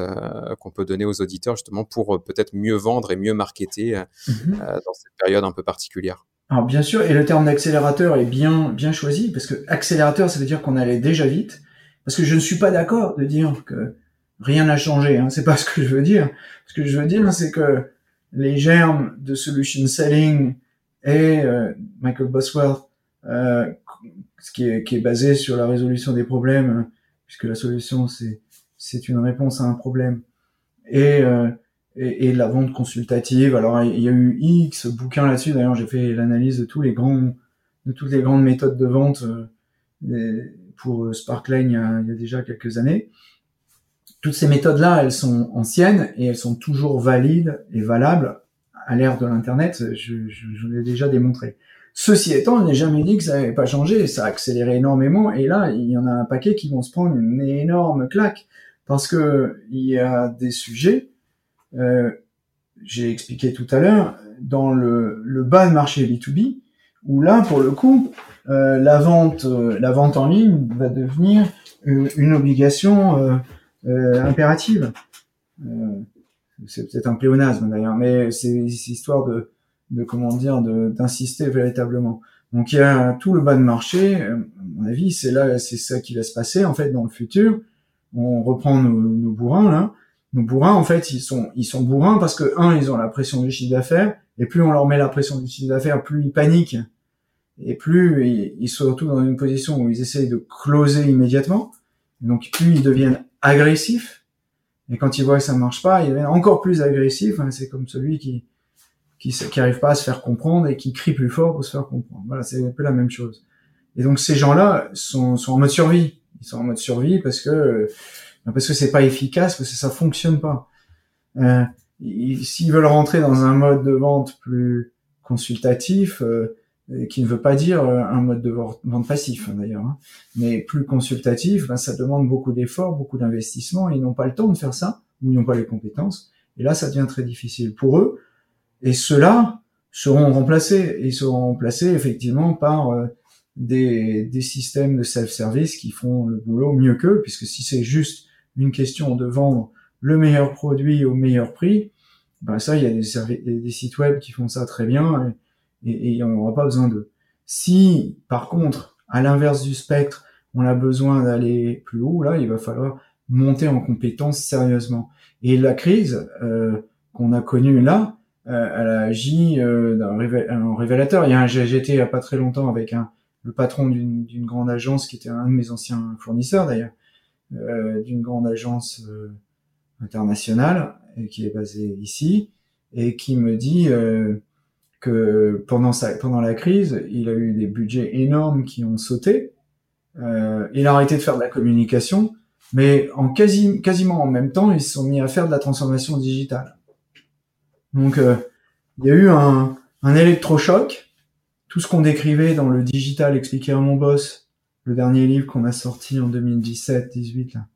qu'on peut donner aux auditeurs justement pour peut-être mieux vendre et mieux marketer mmh dans cette période un peu particulière. Alors bien sûr, et le terme d'accélérateur est bien bien choisi parce que accélérateur, ça veut dire qu'on allait déjà vite. Parce que je ne suis pas d'accord de dire que rien n'a changé. Hein. C'est pas ce que je veux dire. Ce que je veux dire, c'est que les germes de solution selling et euh, Michael Bosworth, euh, ce qui est, qui est basé sur la résolution des problèmes, puisque la solution c'est c'est une réponse à un problème, et euh, et, et, la vente consultative. Alors il y a eu X bouquins là-dessus. D'ailleurs, j'ai fait l'analyse de tous les grands, de toutes les grandes méthodes de vente euh, pour Sparkline il y, a, il y, a, déjà quelques années. Toutes ces méthodes-là, elles sont anciennes et elles sont toujours valides et valables à l'ère de l'internet. Je, je, je l'ai déjà démontré. Ceci étant, je n'ai jamais dit que ça n'avait pas changé. Ça a accéléré énormément. Et là, il y en a un paquet qui vont se prendre une énorme claque parce que il y a des sujets euh, j'ai expliqué tout à l'heure, dans le, le, bas de marché B2B, où là, pour le coup, euh, la vente, euh, la vente en ligne va devenir une, une obligation impérative. c'est peut-être un pléonasme d'ailleurs, mais c'est histoire de, de comment dire, d'insister véritablement. Donc il y a tout le bas de marché. À mon avis, c'est là, c'est ça qui va se passer en fait dans le futur. On reprend nos, nos bourrins là. Nos bourrins, en fait, ils sont, ils sont bourrins parce que, un, ils ont la pression du chiffre d'affaires, et plus on leur met la pression du chiffre d'affaires, plus ils paniquent, et plus ils, sont surtout dans une position où ils essayent de closer immédiatement. Donc, plus ils deviennent agressifs, et quand ils voient que ça marche pas, ils deviennent encore plus agressifs. Hein, c'est comme celui qui, qui, qui arrive pas à se faire comprendre et qui crie plus fort pour se faire comprendre. Voilà, c'est un peu la même chose. Et donc, ces gens-là sont, sont en mode survie. Ils sont en mode survie parce que parce que c'est pas efficace, parce que ça fonctionne pas. Euh, S'ils veulent rentrer dans un mode de vente plus consultatif, euh, qui ne veut pas dire euh, un mode de vente passif hein, d'ailleurs, hein, mais plus consultatif, ben, ça demande beaucoup d'efforts, beaucoup d'investissement, ils n'ont pas le temps de faire ça, ou ils n'ont pas les compétences, et là ça devient très difficile pour eux, et ceux-là seront remplacés, ils seront remplacés effectivement par euh, des, des systèmes de self-service qui font le boulot mieux qu'eux, puisque si c'est juste une question de vendre le meilleur produit au meilleur prix, ben ça, il y a des, des sites web qui font ça très bien et, et, on n'aura pas besoin d'eux. Si, par contre, à l'inverse du spectre, on a besoin d'aller plus haut, là, il va falloir monter en compétence sérieusement. Et la crise euh, qu'on a connue là, euh, elle a agi euh, un révélateur. Il y a un, j'étais il y a pas très longtemps avec un, le patron d'une grande agence qui était un de mes anciens fournisseurs d'ailleurs, euh, d'une grande agence euh, internationale et qui est basée ici et qui me dit euh, que pendant sa, pendant la crise, il a eu des budgets énormes qui ont sauté. il a arrêté de faire de la communication, mais en quasi, quasiment en même temps, ils se sont mis à faire de la transformation digitale. Donc, il y a eu un, un électrochoc. Tout ce qu'on décrivait dans le digital expliqué à mon boss, le dernier livre qu'on a sorti en 2017-18 là.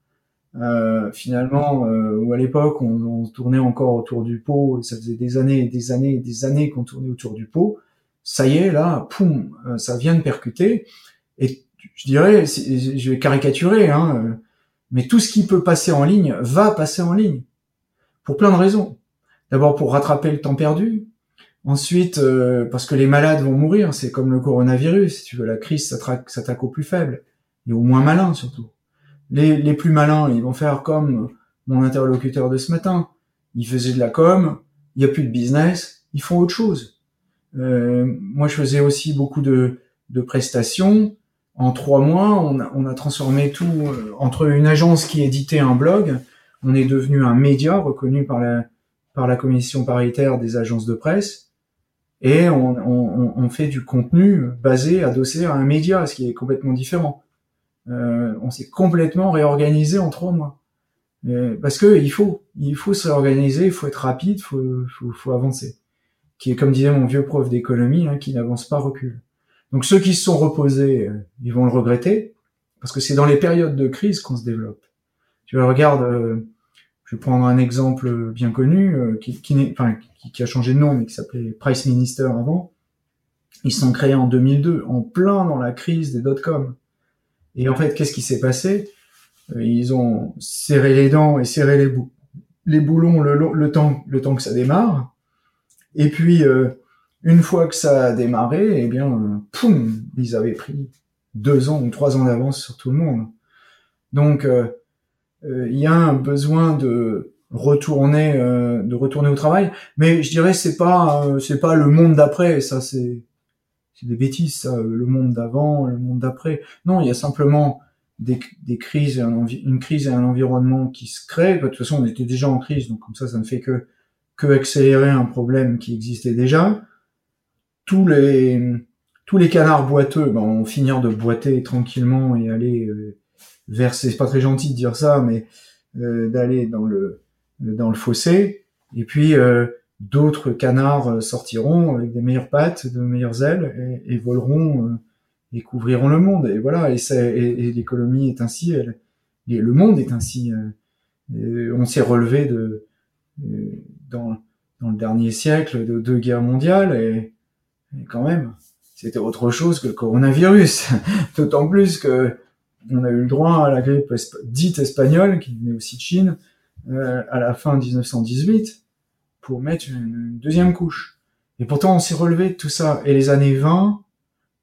Euh, finalement, euh, où à l'époque on, tournait encore autour du pot, ça faisait des années et des années et des années qu'on tournait autour du pot. Ça y est, là, poum, euh, ça vient de percuter. Et je dirais, je vais caricaturer, hein, euh, mais tout ce qui peut passer en ligne va passer en ligne pour plein de raisons. D'abord pour rattraper le temps perdu, Ensuite, euh, parce que les malades vont mourir, c'est comme le coronavirus. Si tu veux, la crise s'attaque aux plus faibles et aux moins malins surtout. Les, les plus malins, ils vont faire comme mon interlocuteur de ce matin. Il faisait de la com, il n'y a plus de business, ils font autre chose. Euh, moi, je faisais aussi beaucoup de, de prestations. en trois mois, on a, on a transformé tout entre une agence qui éditait un blog, on est devenu un média reconnu par la par la commission paritaire des agences de presse et on, fait du contenu basé adossé à un média, ce qui est complètement différent. Euh, on s'est complètement réorganisé en trois mois. parce que il faut, il faut se réorganiser, il faut être rapide, il faut, faut, faut, avancer. Qui est comme disait mon vieux prof d'économie, hein, qui n'avance pas recule. Donc ceux qui se sont reposés, euh, ils vont le regretter, parce que c'est dans les périodes de crise qu'on se développe. Tu regarde, euh, je vais prendre un exemple bien connu, euh, qui, qui, enfin, qui, qui, a changé de nom, mais qui s'appelait Price Minister avant. Ils sont créés en 2002, en plein dans la crise des dot-com. Et en fait, qu'est-ce qui s'est passé? Euh, Ils ont serré les dents et serré les, boulons le, le, temps, le temps que ça démarre. Et puis, euh, une fois que ça a démarré, eh bien, poum, ils avaient pris deux ans ou trois ans d'avance sur tout le monde. Donc, euh, il y a un besoin de retourner, de retourner au travail. Mais je dirais, c'est pas, c'est pas le monde d'après. Ça, c'est c'est des bêtises, ça, le monde d'avant, le monde d'après. Non, il y a simplement des, des crises, une crise et un environnement qui se créent. De toute façon, on était déjà en crise, donc comme ça, ça ne fait que, que accélérer un problème qui existait déjà. Tous les, tous les canards boiteux ben, vont finir de boiter tranquillement et aller euh, vers, c'est pas très gentil de dire ça, mais euh, d'aller dans le, dans le fossé. Et puis, euh, d'autres canards euh, sortiront avec des meilleures pattes, de meilleures ailes et, voleront euh, et couvriront le monde. Et voilà, et, et l'économie est ainsi, elle, le monde est ainsi. Euh, on s'est relevé de dans, dans le dernier siècle de deux guerres mondiales et, quand même, c'était autre chose que le coronavirus. D'autant plus que on a eu le droit à la grippe dite espagnole, qui venait aussi de Chine, à la fin 1918 pour mettre une, deuxième couche. Et pourtant, on s'est relevé de tout ça. Et les années 20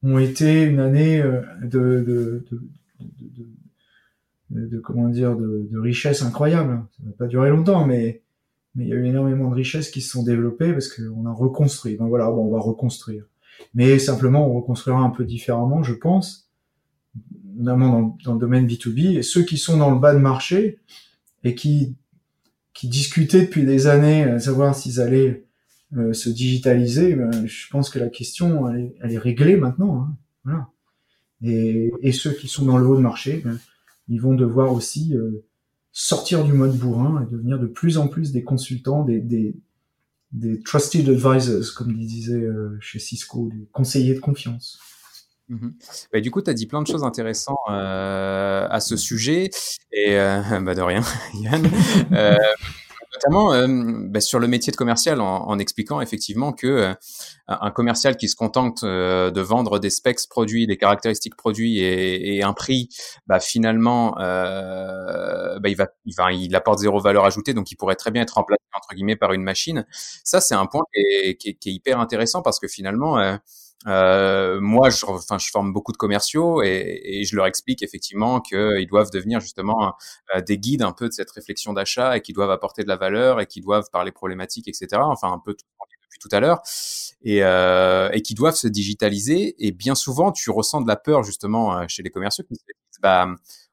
ont été une année euh, de, de, de, de comment dire, de, richesse incroyable. Ça n'a pas duré longtemps, mais mais il y a eu énormément de richesses qui se sont développées parce qu'on a reconstruit. Donc voilà, bon, on va reconstruire. Mais simplement, on reconstruira un peu différemment, je pense, notamment dans, dans le domaine B2B. Et ceux qui sont dans le bas de marché et qui qui discutaient depuis des années, à savoir s'ils allaient euh, se digitaliser, ben, je pense que la question, elle est, elle est réglée maintenant. Hein. Voilà. Et, et, ceux qui sont dans le haut de marché, ben, ils vont devoir aussi euh, sortir du mode bourrin et devenir de plus en plus des consultants, des, des, des trusted advisors, comme ils disaient euh, chez Cisco, des conseillers de confiance. Mmh bah, du coup, tu as dit plein de choses intéressantes euh, à ce sujet. Et euh, bah de rien, Yann. Euh, notamment euh, bah, sur le métier de commercial, en, en expliquant effectivement que euh, un commercial qui se contente euh, de vendre des specs produits, des caractéristiques produits et, et un prix, bah, finalement, bah, il va, il va, il apporte zéro valeur ajoutée, donc il pourrait très bien être remplacé entre guillemets par une machine. Ça, c'est un point qui est, qui est, qui est hyper intéressant parce que finalement euh, moi, je, enfin, je forme beaucoup de commerciaux et, et je leur explique effectivement qu'ils doivent devenir justement euh, des guides un peu de cette réflexion d'achat et qu'ils doivent apporter de la valeur et qu'ils doivent parler problématiques, etc. Enfin, un peu tout depuis tout à l'heure et, euh, et qui doivent se digitaliser. Et bien souvent, tu ressens de la peur justement euh, chez les commerciaux qui se disent, bah,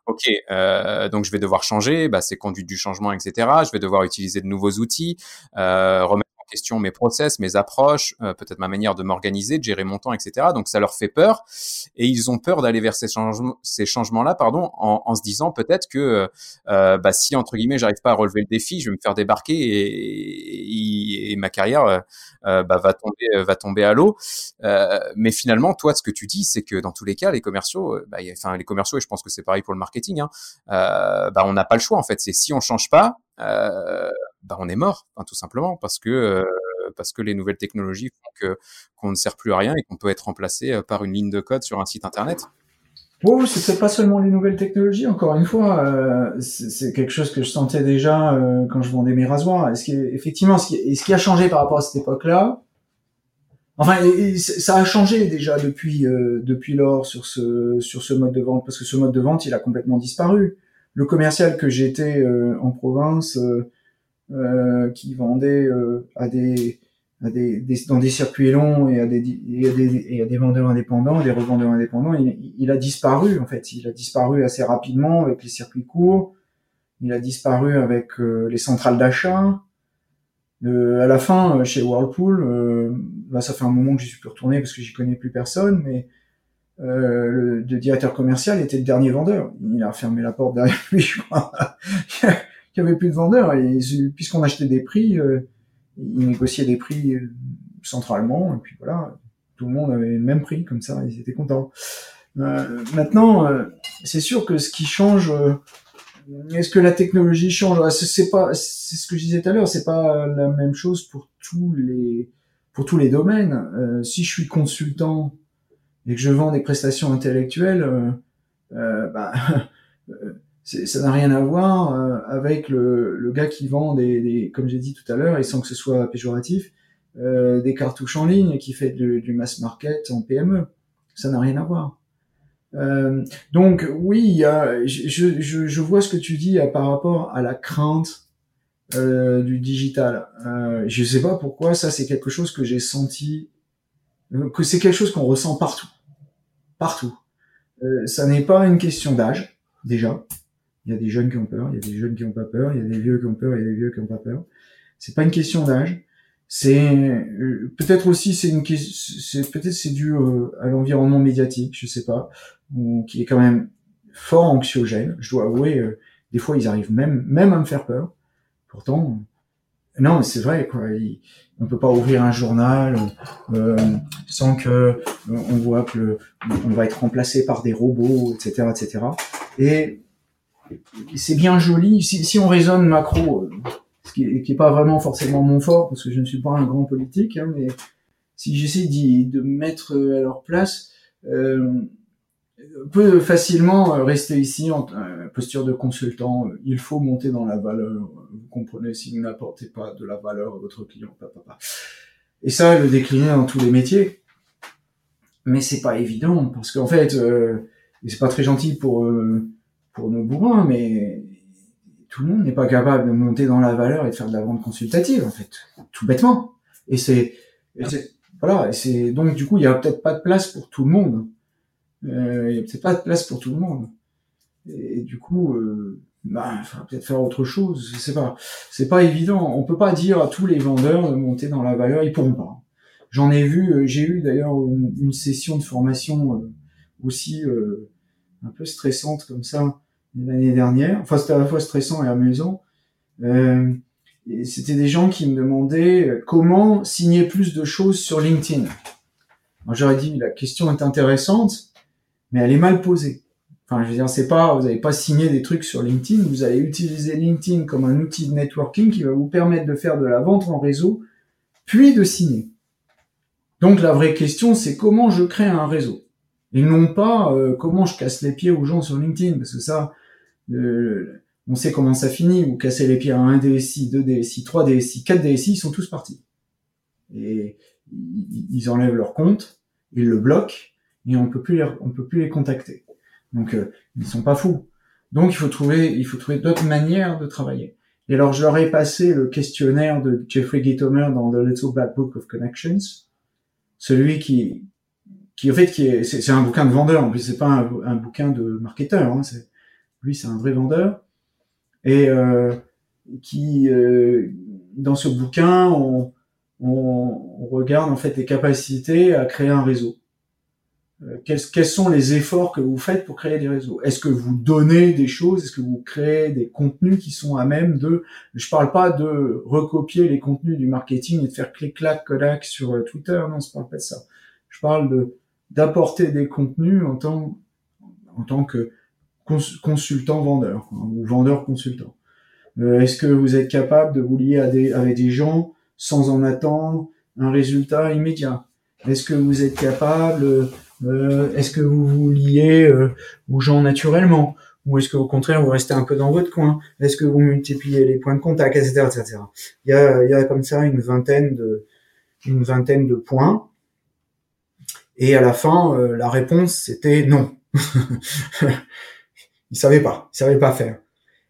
ok, euh, donc je vais devoir changer, bah, c'est conduite du changement, etc. Je vais devoir utiliser de nouveaux outils, euh, remettre question mes process, mes approches, euh, peut-être ma manière de m'organiser, de gérer mon temps, etc. Donc ça leur fait peur et ils ont peur d'aller vers ces, changements, ces changements-là, pardon, en, en, se disant peut-être que euh, bah, si entre guillemets j'arrive pas à relever le défi, je vais me faire débarquer et, ma carrière euh, bah, va tomber va tomber à l'eau. Mais finalement, toi, ce que tu dis, c'est que dans tous les cas, les commerciaux, bah, enfin les commerciaux, et je pense que c'est pareil pour le marketing, hein, on n'a pas le choix en fait. C'est si on change pas, euh, bah, on est mort, hein, tout simplement, parce que euh, parce que les nouvelles technologies font que qu'on ne sert plus à rien et qu'on peut être remplacé euh, par une ligne de code sur un site internet. Oh, c'est pas seulement les nouvelles technologies. Encore une fois, euh, c'est quelque chose que je sentais déjà euh, quand je vendais mes rasoirs. Est-ce effectivement, ce qui, ce qui a changé par rapport à cette époque-là? Enfin, ça a changé déjà depuis euh, depuis lors sur ce sur ce mode de vente parce que ce mode de vente, il a complètement disparu. Le commercial que j'étais en province, euh, qui vendait euh, à des des, dans des circuits longs et à des, et à des, et à des vendeurs indépendants, des revendeurs indépendants, il, il, a disparu en fait. Il a disparu assez rapidement avec les circuits courts. Il a disparu avec euh, les centrales d'achat. Euh, à la fin, euh, chez Whirlpool, euh, là ça fait un moment que j'y suis plus retourné parce que j'y connais plus personne, mais euh, le, le, directeur commercial était le dernier vendeur. Il a fermé la porte derrière lui, je crois. il n'y avait plus de vendeurs. Et puisqu'on achetait des prix, il négociait des prix centralement, et puis voilà, tout le monde avait le même prix, comme ça, ils étaient contents. Euh, maintenant, c'est sûr que ce qui change est-ce que la technologie change? Ah, C'est pas, c'est ce que je disais tout à l'heure, c'est pas la même chose pour tous les pour tous les domaines. Euh, si je suis consultant et que je vends des prestations intellectuelles, euh, euh, bah, ça n'a rien à voir euh, avec le, le, gars qui vend des, des comme j'ai dit tout à l'heure, et sans que ce soit péjoratif, euh, des cartouches en ligne qui fait du, du mass market en PME. Ça n'a rien à voir. Euh, donc oui, je, je, je, vois ce que tu dis par rapport à la crainte euh, du digital. Euh, je sais pas pourquoi, ça c'est quelque chose que j'ai senti, euh, que c'est quelque chose qu'on ressent partout, partout. Euh, ça n'est pas une question d'âge déjà. Il y a des jeunes qui ont peur, il y a des jeunes qui ont pas peur, il y a des vieux qui ont peur, il y a des vieux qui ont pas peur. C'est pas une question d'âge. C'est euh, peut-être aussi c'est une c'est peut-être c'est dû euh, à l'environnement médiatique, je sais pas, qui est quand même fort anxiogène. Je dois avouer, euh, des fois ils arrivent même même à me faire peur. Pourtant, non, c'est vrai quoi. on peut pas ouvrir un journal euh, sans que on voit que on va être remplacé par des robots, etc., etc. Et c'est bien joli. Si, si on raisonne macro, ce qui n'est pas vraiment forcément mon fort, parce que je ne suis pas un grand politique, hein, mais si j'essaie de me mettre à leur place, euh, peut facilement rester ici en euh, posture de consultant. Il faut monter dans la valeur. Vous comprenez, si vous n'apportez pas de la valeur à votre client, papa. Et ça, le décliner dans tous les métiers. Mais c'est pas évident, parce qu'en fait, euh, c'est pas très gentil pour euh, pour nos bourrins, mais tout le monde n'est pas capable de monter dans la valeur et de faire de la vente consultative, en fait, tout bêtement. Et c'est, voilà, et c'est donc du coup, il y a peut-être pas de place pour tout le monde. Euh, il y a peut-être pas de place pour tout le monde. Et, du coup, euh, bah, il faudra peut-être faire autre chose. Je sais pas. C'est pas évident. On peut pas dire à tous les vendeurs de monter dans la valeur. Ils pourront pas. J'en ai vu. Euh, j'ai eu d'ailleurs une, session de formation euh, aussi euh, un peu stressante comme ça l'année dernière. Enfin, c'était à la fois stressant et amusant. Euh, c'était des gens qui me demandaient euh, comment signer plus de choses sur LinkedIn. Moi, j'aurais dit la question est intéressante, mais elle est mal posée. Enfin, je veux dire, c'est pas, vous n'allez pas signer des trucs sur LinkedIn, vous allez utiliser LinkedIn comme un outil de networking qui va vous permettre de faire de la vente en réseau, puis de signer. Donc la vraie question, c'est comment je crée un réseau? Et non pas euh, comment je casse les pieds aux gens sur LinkedIn, parce que ça, on sait comment ça finit. Vous cassez les pieds à un DSI, deux DSI, trois DSI, quatre DSI, ils sont tous partis. Et ils enlèvent leur compte, ils le bloquent, et on peut plus les, on peut plus les contacter. Donc euh, ils sont pas fous. Donc il faut trouver, il faut trouver d'autres manières de travailler. Et alors je leur ai passé le questionnaire de Jeffrey Gitomer dans The Little Black Book of Connections, celui qui, qui en fait qui est, c'est, un bouquin de vendeur. En plus c'est pas un, un, bouquin de marketeur. Hein, c'est lui, c'est un vrai vendeur. Et euh, qui, euh, dans ce bouquin, on, regarde en fait les capacités à créer un réseau. Euh, quels, sont les efforts que vous faites pour créer des réseaux? Est-ce que vous donnez des choses? Est-ce que vous créez des contenus qui sont à même de Je parle pas de recopier les contenus du marketing et de faire clic-clac, Kodak sur Twitter. Non, je parle pas de ça. Je parle d'apporter des contenus en tant en tant que consultant vendeur ou vendeur consultant. Euh, est-ce que vous êtes capable de vous lier avec des gens sans en attendre un résultat immédiat? Est-ce que vous êtes capable euh, Est-ce que vous vous liez euh, aux gens naturellement? Ou est-ce qu'au contraire vous restez un peu dans votre coin? Est-ce que vous multipliez les points de contact, etc., etc. Il y a, comme ça une vingtaine de une vingtaine de points. Et à la fin, la réponse c'était non. il savait pas, il savait pas faire.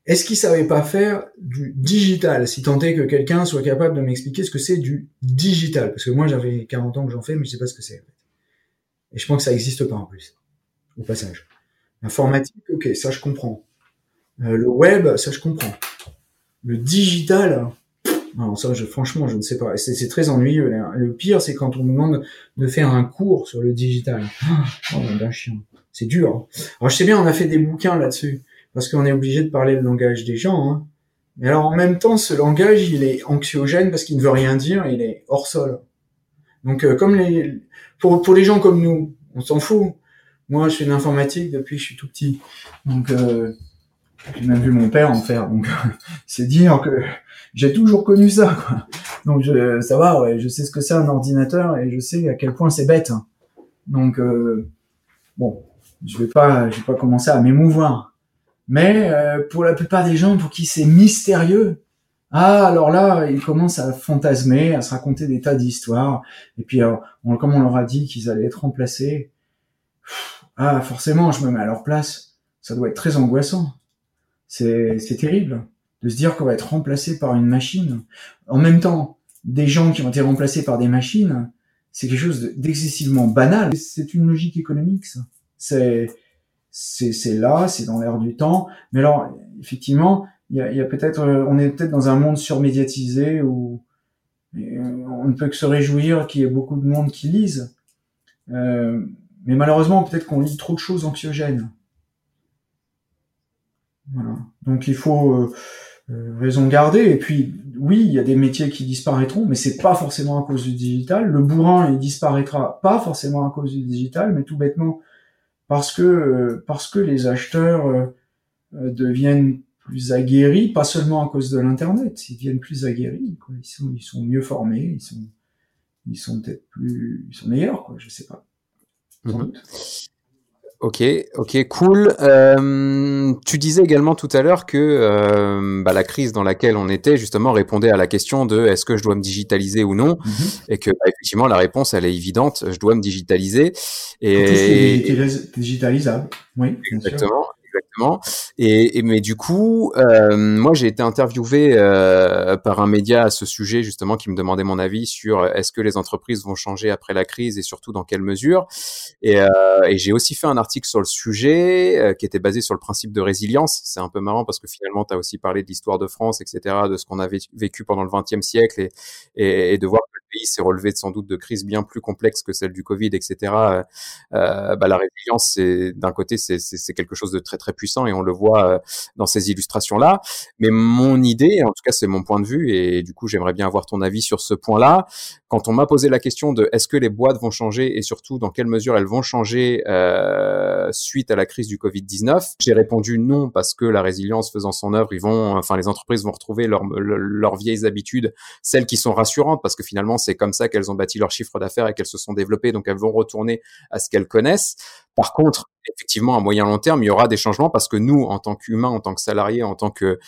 est-ce qu'ils savaient pas faire du digital? Si tant est que quelqu'un soit capable de m'expliquer ce que c'est du digital, parce que moi j'avais 40 ans que j'en fais, mais je sais pas ce que c'est. Et je pense que ça existe pas en plus, au passage. Informatique, ok, ça je comprends. Euh, le web, ça je comprends. Le digital, alors ça, je, franchement, je ne sais pas. C'est très ennuyeux. Le pire, c'est quand on me demande de faire un cours sur le digital. Oh, d'un chien. C'est dur. Hein. Alors je sais bien, on a fait des bouquins là-dessus, parce qu'on est obligé de parler le langage des gens. Hein. Mais alors en même temps, ce langage, il est anxiogène parce qu'il ne veut rien dire, il est hors sol. Donc euh, comme les, pour, pour les gens comme nous, on s'en fout. Moi, je fais de l'informatique depuis que je suis tout petit. Donc euh, j'ai même vu mon père en faire. Donc c'est dire que j'ai toujours connu ça. Quoi. Donc je, ça va, ouais, je sais ce que c'est un ordinateur et je sais à quel point c'est bête. Donc euh, bon, je vais pas, je vais pas commencer à m'émouvoir. Mais euh, pour la plupart des gens, pour qui c'est mystérieux, ah alors là, ils commencent à fantasmer, à se raconter des tas d'histoires. Et puis, comme on leur a dit qu'ils allaient être remplacés, ah forcément, je me mets à leur place. Ça doit être très angoissant. C'est terrible de se dire qu'on va être remplacé par une machine. En même temps, des gens qui ont été remplacés par des machines, c'est quelque chose d'excessivement banal. C'est une logique économique, ça. C'est c'est là, c'est dans l'air du temps. Mais alors, effectivement, il y a, y a peut-être, euh, on est peut-être dans un monde surmédiatisé où on ne peut que se réjouir qu'il y ait beaucoup de monde qui lise. Euh, mais malheureusement, peut-être qu'on lit trop de choses anxiogènes. Voilà. Donc il faut euh, euh, raison garder. Et puis oui, il y a des métiers qui disparaîtront, mais c'est pas forcément à cause du digital. Le bourrin, il disparaîtra pas forcément à cause du digital, mais tout bêtement parce que euh, parce que les acheteurs deviennent plus aguerris, pas seulement à cause de l'internet, ils deviennent plus aguerris. Quoi. Ils sont ils sont mieux formés, ils sont ils sont peut-être plus ils sont meilleurs, quoi. Je sais pas. Mhm. Ok, ok, cool. Euh, tu disais également tout à l'heure que euh, bah, la crise dans laquelle on était justement répondait à la question de est-ce que je dois me digitaliser ou non, mhm. et que bah, effectivement la réponse elle est évidente, je dois me digitaliser. Et digitalisable, oui. Exactement. Et, mais du coup, euh, moi j'ai été interviewé euh, par un média à ce sujet justement qui me demandait mon avis sur euh, est-ce que les entreprises vont changer après la crise et surtout dans quelle mesure. Et, j'ai aussi fait un article sur le sujet qui était basé sur le principe de résilience. C'est un peu marrant parce que finalement tu as aussi parlé de l'histoire de France, etc., de ce qu'on avait vécu pendant le XXe siècle et, et, de voir que le pays s'est relevé sans doute de crises bien plus complexes que celle du Covid, etc. Bah, la résilience, c'est d'un côté c'est quelque chose de très très puissant et on le voit euh, dans ces illustrations-là. Mais mon idée, en tout cas c'est mon point de vue, et du coup j'aimerais bien avoir ton avis sur ce point-là. Quand on m'a posé la question de est-ce que les boîtes vont changer et surtout dans quelle mesure elles vont changer euh, suite à la crise du Covid-19, j'ai répondu non parce que la résilience faisant son œuvre, ils vont, enfin les entreprises vont retrouver leurs leurs vieilles habitudes, celles qui sont rassurantes parce que finalement c'est comme ça qu'elles ont bâti leur chiffre d'affaires et qu'elles se sont développées, donc elles vont retourner à ce qu'elles connaissent. Par contre, effectivement, à moyen long terme, il y aura des changements parce que nous, en tant qu'humains, en tant que salariés, en tant que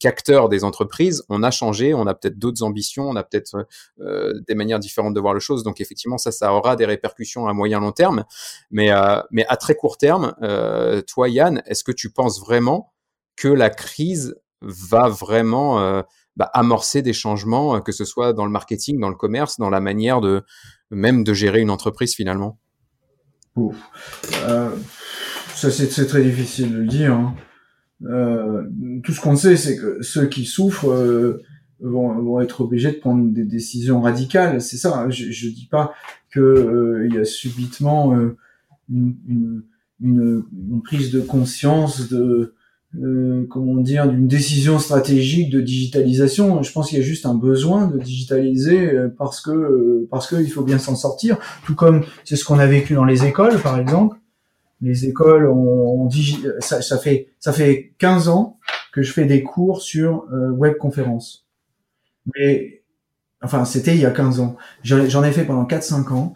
qu'acteurs des entreprises, on a changé, on a peut-être d'autres ambitions, on a peut-être euh, des manières différentes de voir les choses. Donc effectivement, ça, ça aura des répercussions à moyen long terme. Mais euh, mais à très court terme, euh, toi, Yann, est-ce que tu penses vraiment que la crise va vraiment bah, amorcer des changements, que ce soit dans le marketing, dans le commerce, dans la manière de même de gérer une entreprise finalement? Euh, ça, c'est très difficile de le dire. Hein. Euh, tout ce qu'on sait, c'est que ceux qui souffrent euh, vont, vont, être obligés de prendre des décisions radicales. C'est ça. Hein. Je, je dis pas que euh, il y a subitement euh, une, une, une, une, prise de conscience de euh, comment dire, d'une décision stratégique de digitalisation. Je pense qu'il y a juste un besoin de digitaliser euh, parce que euh, parce qu'il faut bien s'en sortir. Tout comme c'est ce qu'on a vécu dans les écoles, par exemple. Les écoles ont, ça, ça, fait ça fait 15 ans que je fais des cours sur euh, web conférence. Mais enfin, c'était il y a 15 ans. J'en ai fait pendant 4-5 ans.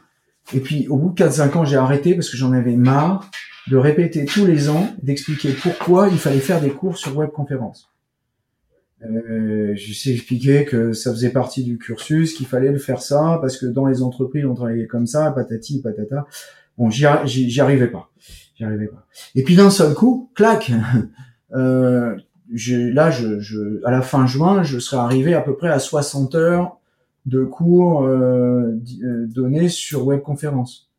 Et puis au bout de 4-5 ans, j'ai arrêté parce que j'en avais marre de répéter tous les ans, d'expliquer pourquoi il fallait faire des cours sur webconférence. Euh, je sais expliquer que ça faisait partie du cursus, qu'il fallait le faire ça, parce que dans les entreprises, on travaillait comme ça, patati, patata. Bon, j'y arrivais pas. J'y arrivais pas. Et puis d'un seul coup, clac, euh, là, à la fin juin, je serai arrivé à peu près à 60 heures de cours euh, euh, donnés sur webconférence.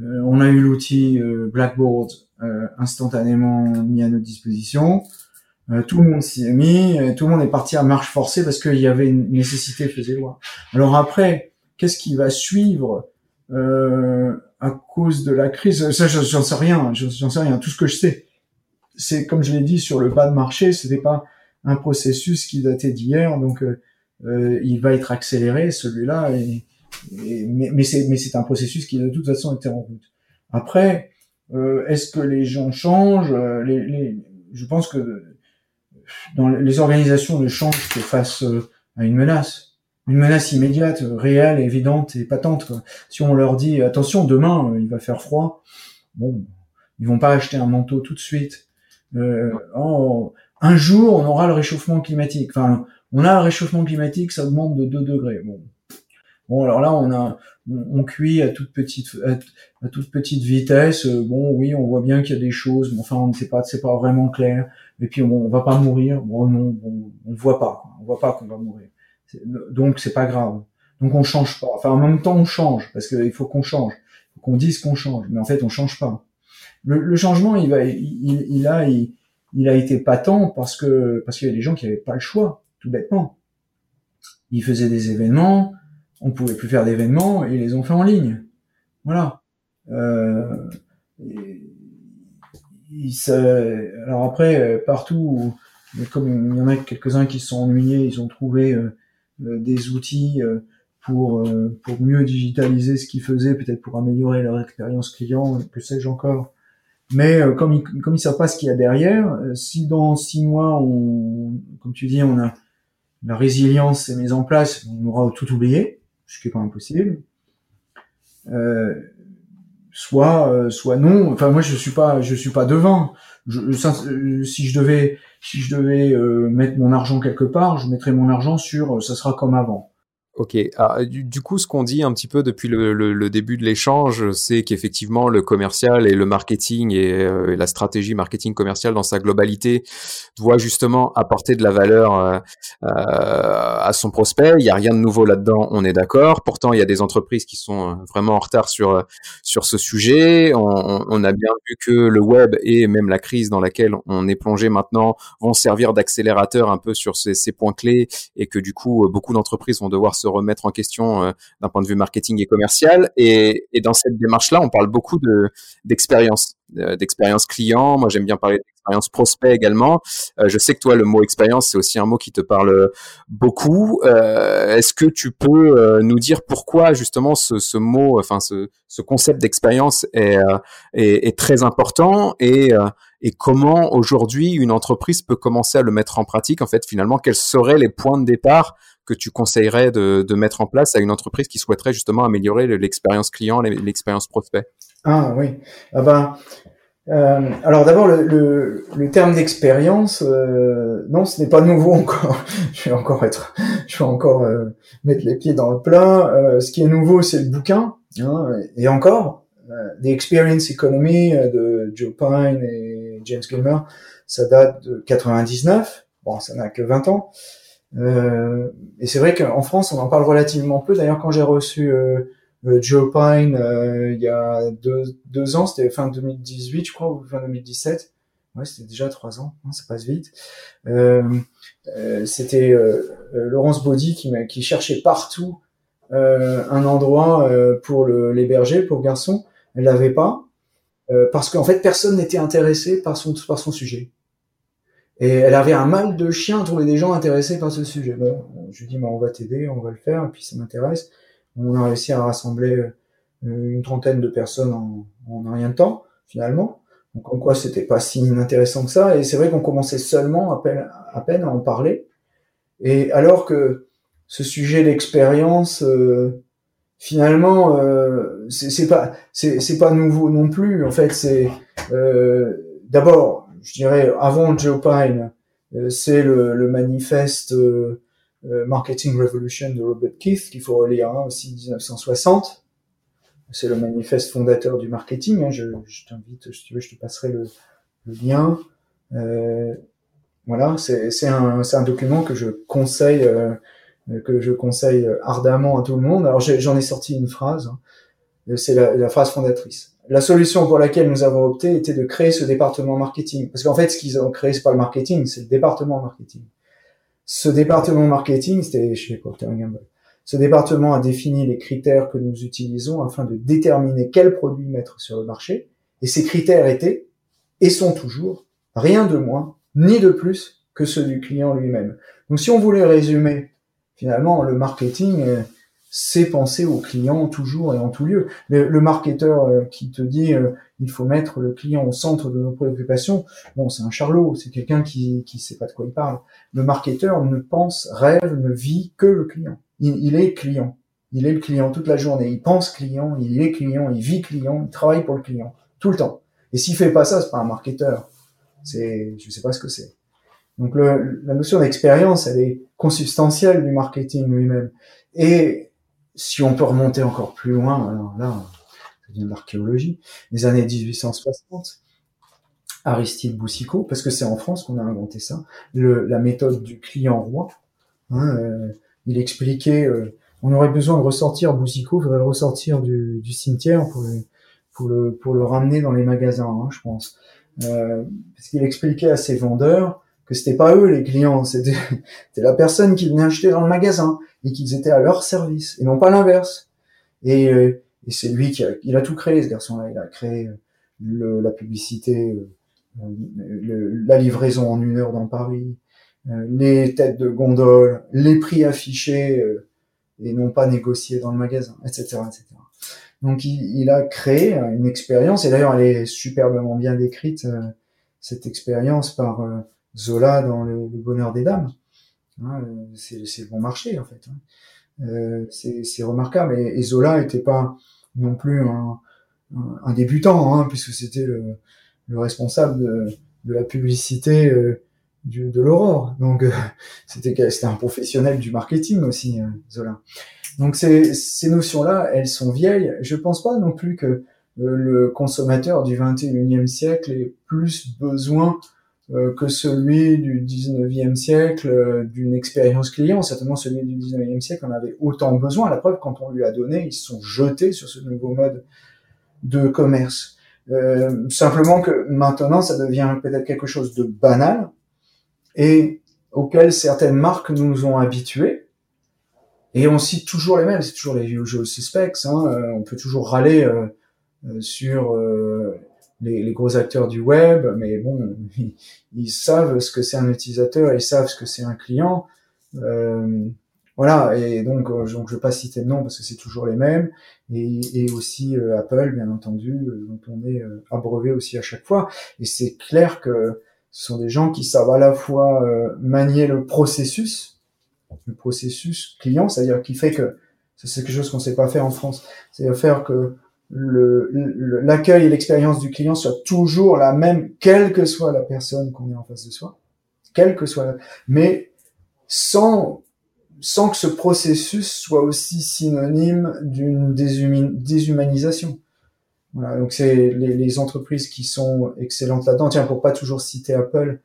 Euh, on a eu l'outil euh, Blackboard euh, instantanément mis à notre disposition. tout le monde s'y est mis, tout le monde est parti à marche forcée parce qu'il y avait une nécessité faisait loi. Alors après, qu'est-ce qui va suivre à cause de la crise? Ça, j'en sais rien. J'en sais rien. Tout ce que je sais, c'est comme je l'ai dit sur le bas de marché, c'était pas un processus qui datait d'hier, donc euh, il va être accéléré celui-là, et, mais, mais c'est un processus qui de toute façon était en route. Après, euh, est-ce que les gens changent euh, les, les, Je pense que dans les organisations ne changent que face à une menace, une menace immédiate, réelle, évidente et patente. Quoi. Si on leur dit attention, demain il va faire froid, bon, ils vont pas acheter un manteau tout de suite. Euh, oh, un jour, on aura le réchauffement climatique. Enfin, on a un réchauffement climatique, ça augmente de 2 degrés. Bon, bon alors là, on a, on, cuit à toute petite, à, toute petite vitesse. Bon, oui, on voit bien qu'il y a des choses, mais enfin, on ne sait pas, c'est pas vraiment clair. Et puis, bon, on va pas mourir. Bon, non, bon, on voit pas, on voit pas qu'on va mourir. Donc, c'est pas grave. Donc, on change pas. Enfin, en même temps, on change parce qu'il faut qu'on change, faut qu'on dise qu'on change. Mais en fait, on change pas. Le, le changement, il va, il, il a, il, il a été patent parce que parce qu'il y a des gens qui n'avaient pas le choix, tout bêtement. Ils faisaient des événements, on pouvait plus faire d'événements, et ils les ont fait en ligne. Voilà. Euh, alors après, partout, comme il y en a quelques-uns qui se sont ennuyés, ils ont trouvé euh, euh, des outils pour pour mieux digitaliser ce qu'ils faisaient, peut-être pour améliorer leur expérience client, que sais-je encore. Mais euh, comme ils ils savent pas ce qu'il y a derrière, euh, si dans six mois, on, comme tu dis, on a la résilience est mise en place, on aura tout oublié, ce qui est pas impossible. Euh, soit, euh, soit non. Enfin, moi, je suis pas, je suis pas devant. Je, si je devais, si je devais mettre mon argent quelque part, je mettrais mon argent sur, ça sera comme avant. Ok. Ah, du, coup, ce qu'on dit un petit peu depuis le, début de l'échange, c'est qu'effectivement, le commercial et le marketing euh, et, la stratégie marketing commerciale dans sa globalité doit justement apporter de la valeur euh, euh, à son prospect. Il n'y a rien de nouveau là-dedans, on est d'accord. Pourtant, il y a des entreprises qui sont vraiment en retard sur sur ce sujet. On, on, a bien vu que le web et même la crise dans laquelle on est plongé maintenant vont servir d'accélérateur un peu sur ces, ces points clés et que du coup, beaucoup d'entreprises vont devoir se remettre en question euh, d'un point de vue marketing et commercial. Et, dans cette démarche-là, on parle beaucoup de d'expérience, euh, d'expérience client. Moi, j'aime bien parler d'expérience prospect également. Euh, je sais que toi, le mot expérience, c'est aussi un mot qui te parle beaucoup. Est-ce que tu peux nous dire pourquoi justement ce, ce mot, enfin ce, ce concept d'expérience est, est, est, très important et et comment aujourd'hui une entreprise peut commencer à le mettre en pratique? En fait finalement quels seraient les points de départ que tu conseillerais de, mettre en place à une entreprise qui souhaiterait justement améliorer l'expérience client, l'expérience prospect? Ah oui. Ah ben, euh, alors d'abord le, terme d'expérience, euh, non, ce n'est pas nouveau encore. je vais encore être, je vais encore euh, mettre les pieds dans le plat. Ce qui est nouveau, c'est le bouquin. Hein, et encore, The Experience Economy de Joe Pine et James Gilmer, ça date de 99. Bon, ça n'a que 20 ans. Euh, et c'est vrai qu'en France, on en parle relativement peu. D'ailleurs, quand j'ai reçu euh, euh Joe Pine euh, il y a deux, deux ans, c'était fin 2018, je crois, ou fin 2017. Ouais, c'était déjà trois ans, hein, ça passe vite. Euh, c'était Laurence Baudy qui, qui cherchait partout un endroit pour l'héberger, pour garçon. Elle l'avait pas parce qu'en fait, personne n'était intéressé par son par son sujet. Et elle avait un mal de chien à trouver des gens intéressés par ce sujet. Bon, je lui dis, bah, on va t'aider, on va le faire, et puis ça m'intéresse. On a réussi à rassembler euh, une trentaine de personnes en, en rien de temps, finalement. Donc en quoi c'était pas si inintéressant que ça. Et c'est vrai qu'on commençait seulement à peine, à peine à en parler. Et alors que ce sujet d'expérience, euh, finalement, euh, c'est pas c'est pas nouveau non plus. En fait, c'est euh, d'abord je dirais, avant Joe Pine, euh, c'est le, le, manifeste euh, euh, Marketing Revolution de Robert Keith, qu'il faut relire hein, aussi 1960. C'est le manifeste fondateur du marketing. Hein, je, je t'invite, si tu veux, je te passerai le, le lien. Euh, voilà, c'est un, un document que je conseille euh, que je conseille ardemment à tout le monde. Alors j'en ai, sorti une phrase, hein. c'est la, la, phrase fondatrice. La solution pour laquelle nous avons opté était de créer ce département marketing, parce qu'en fait, ce qu'ils ont créé, c'est pas le marketing, c'est le département marketing. Ce département marketing, c'était chez Procter Gamble. Ce département a défini les critères que nous utilisons afin de déterminer quels produits mettre sur le marché. Et ces critères étaient, et sont toujours, rien de moins, ni de plus que ceux du client lui-même. Donc si on voulait résumer, finalement, le marketing, euh, c'est penser au client toujours et en tout lieu. Le, marketeur euh, qui te dit euh, il faut mettre le client au centre de nos préoccupations, bon, c'est un charlot, c'est quelqu'un qui qui sait pas de quoi il parle. Le marketeur ne pense, rêve, ne vit que le client il, est client. Il est le client toute la journée. Il pense client, il est client, il vit client, il travaille pour le client tout le temps. Et s'il fait pas ça, c'est pas un marketeur. C'est, je sais pas ce que c'est. Donc le, la notion d'expérience, elle est consubstantielle du marketing lui-même. Et si on peut remonter encore plus loin, alors là, ça devient de l'archéologie, les années 1860, Aristide Boussicot, parce que c'est en France qu'on a inventé ça, le, la méthode du client roi. Hein, euh, il expliquait, euh, on aurait besoin de ressortir Boussico, il faudrait le ressortir du, cimetière pour le, pour le, pour le ramener dans les magasins, hein, je pense. Euh, parce qu'il expliquait à ses vendeurs que c'était pas eux les clients, c'était la personne qui venait acheter dans le magasin et qu'ils étaient à leur service et non pas l'inverse. Et, euh, et c'est lui qui a, il a tout créé ce garçon-là. Il a créé le, la publicité, la livraison en une heure dans Paris, euh, les têtes de gondole, les prix affichés euh, et non pas négociés dans le magasin, etc., etc. Donc il, a créé une expérience et d'ailleurs elle est superbement bien décrite euh, cette expérience par Zola dans le, Bonheur des dames. Hein, c'est le bon marché en fait. Hein. c'est remarquable et, Zola n'était pas non plus un, un, débutant hein, puisque c'était le, le, responsable de, de la publicité de l'aurore. Donc euh, c'était un professionnel du marketing aussi, euh, Zola. Donc ces, ces notions-là, elles sont vieilles. Je pense pas non plus que euh, le consommateur du 21e siècle ait plus besoin que celui du 19e siècle d'une expérience client. Certainement celui du 19e siècle en avait autant besoin. La preuve, quand on lui a donné, ils se sont jetés sur ce nouveau mode de commerce. simplement que maintenant, ça devient peut-être quelque chose de banal, et auxquels certaines marques nous ont habitués. Et on cite toujours les mêmes, c'est toujours les jeux suspects. Hein. Euh, on peut toujours râler euh, euh, sur les, les, gros acteurs du web, mais bon, ils, savent ce que c'est un utilisateur, ils savent ce que c'est un client. voilà, et donc, donc je ne vais pas citer de nom parce que c'est toujours les mêmes. Et, et aussi Apple, bien entendu, dont on est abreuvé aussi à chaque fois. Et c'est clair que ce sont des gens qui savent à la fois euh, manier le processus, le processus client, c'est-à-dire qui fait que c'est quelque chose qu'on ne sait pas faire en France, c'est-à-dire faire que l'accueil et l'expérience du client soient toujours la même, quelle que soit la personne qu'on est en face de soi, quelle que soit, la... mais sans sans que ce processus soit aussi synonyme d'une déshumanisation. Voilà, donc c'est les, les, entreprises qui sont excellentes là-dedans. Tiens, pour pas toujours citer Apple,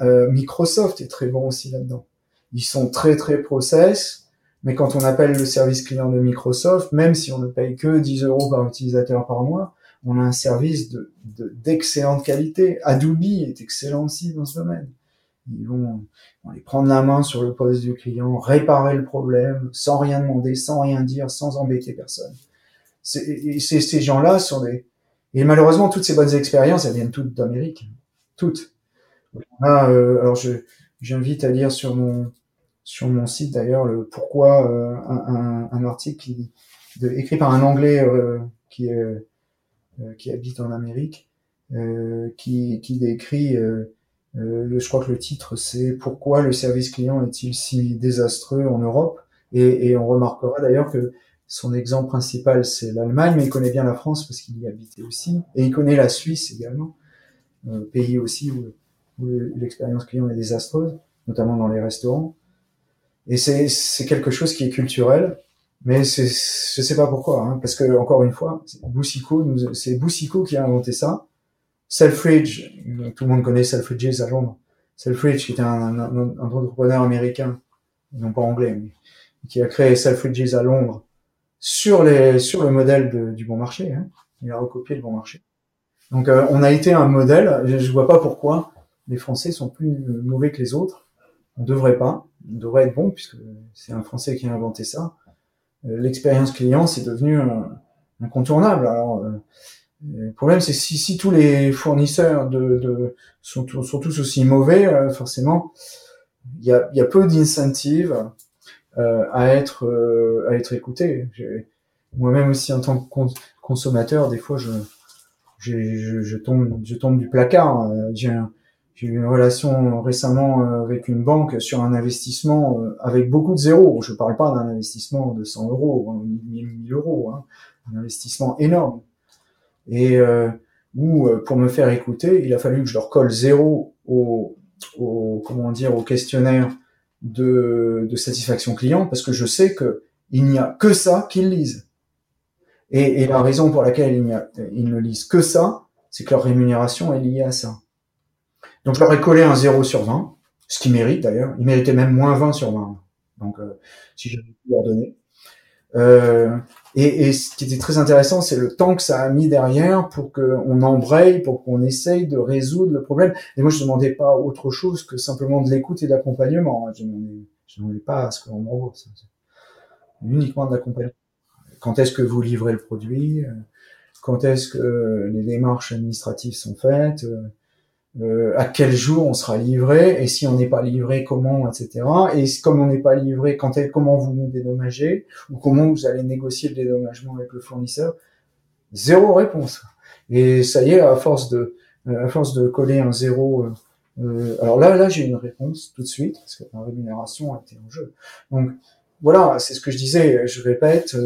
euh, Microsoft est très bon aussi là-dedans. Ils sont très très process, mais quand on appelle le service client de Microsoft, même si on ne paye que 10 euros par utilisateur par mois, on a un service de d'excellente qualité. Adobe est excellent aussi dans ce domaine. Ils vont, vont aller prendre la main sur le poste du client, réparer le problème, sans rien demander, sans rien dire, sans embêter personne ces gens-là sont des... Et malheureusement, toutes ces bonnes expériences, elles viennent toutes d'Amérique. Toutes. Euh, alors, je j'invite à lire sur mon sur mon site d'ailleurs le pourquoi euh, un, article qui, de, écrit par un Anglais euh, qui est qui habite en Amérique, qui, qui décrit, je crois que le titre c'est Pourquoi le service client est-il si désastreux en Europe? Et, on remarquera d'ailleurs que son exemple principal, c'est l'Allemagne, mais il connaît bien la France parce qu'il y habitait aussi. Et il connaît la Suisse également, euh, pays aussi où, l'expérience client est désastreuse, notamment dans les restaurants. Et c'est quelque chose qui est culturel, mais c'est je sais pas pourquoi, hein, parce que encore une fois, Boussico, c'est Boussico qui a inventé ça. Selfridge, tout le monde connaît Selfridges à Londres. Selfridge, qui était un, un, entrepreneur américain, non pas anglais, mais qui a créé Selfridges à Londres sur les sur le modèle du bon marché. Hein. Il a recopié le bon marché. Donc euh, on a été un modèle. Je, je vois pas pourquoi les Français sont plus mauvais que les autres. On devrait pas. Devrait être bon puisque c'est un Français qui a inventé ça. Euh, l'expérience client, c'est devenu incontournable. Alors euh, le problème, c'est si, si tous les fournisseurs de, de sont, tous aussi mauvais, forcément, il y a, y a peu d'incentives euh, à être à être écouté. Moi-même aussi en tant que consommateur, des fois je je, je, tombe, je tombe du placard. Euh, j'ai eu une relation récemment euh, avec une banque sur un investissement euh, avec beaucoup de zéros. Je parle pas d'un investissement de 100 euros, 1000 euros, hein. un investissement énorme. Et euh, où, pour me faire écouter, il a fallu que je leur colle zéro au, au comment dire, au questionnaire de, de satisfaction client, parce que je sais que il n'y a que ça qu'ils lisent. Et, la raison pour laquelle ils, ne lisent que ça, c'est que leur rémunération est liée à ça. Donc je leur ai collé un 0 sur 20, ce qu'ils méritent d'ailleurs. Ils méritaient même moins 20 sur 20. Donc euh, si j'avais pu leur donner. Euh, et, et, ce qui était très intéressant, c'est le temps que ça a mis derrière pour qu'on embraye, pour qu'on essaye de résoudre le problème. Et moi, je demandais pas autre chose que simplement de l'écoute et de l'accompagnement. Je je demandais pas à ce qu'on m'envoie. Uniquement de l'accompagnement quand est-ce que vous livrez le produit, quand est-ce que les démarches administratives sont faites, euh, euh, à quel jour on sera livré, et si on n'est pas livré, comment, etc. Et comme on n'est pas livré, quand comment vous nous dédommagez, ou comment vous allez négocier le dédommagement avec le fournisseur? Zéro réponse. Et ça y est, à force de, à force de coller un zéro, euh, alors là, là, j'ai une réponse tout de suite parce que la rémunération a été en jeu. Donc voilà, c'est ce que je disais. Je répète,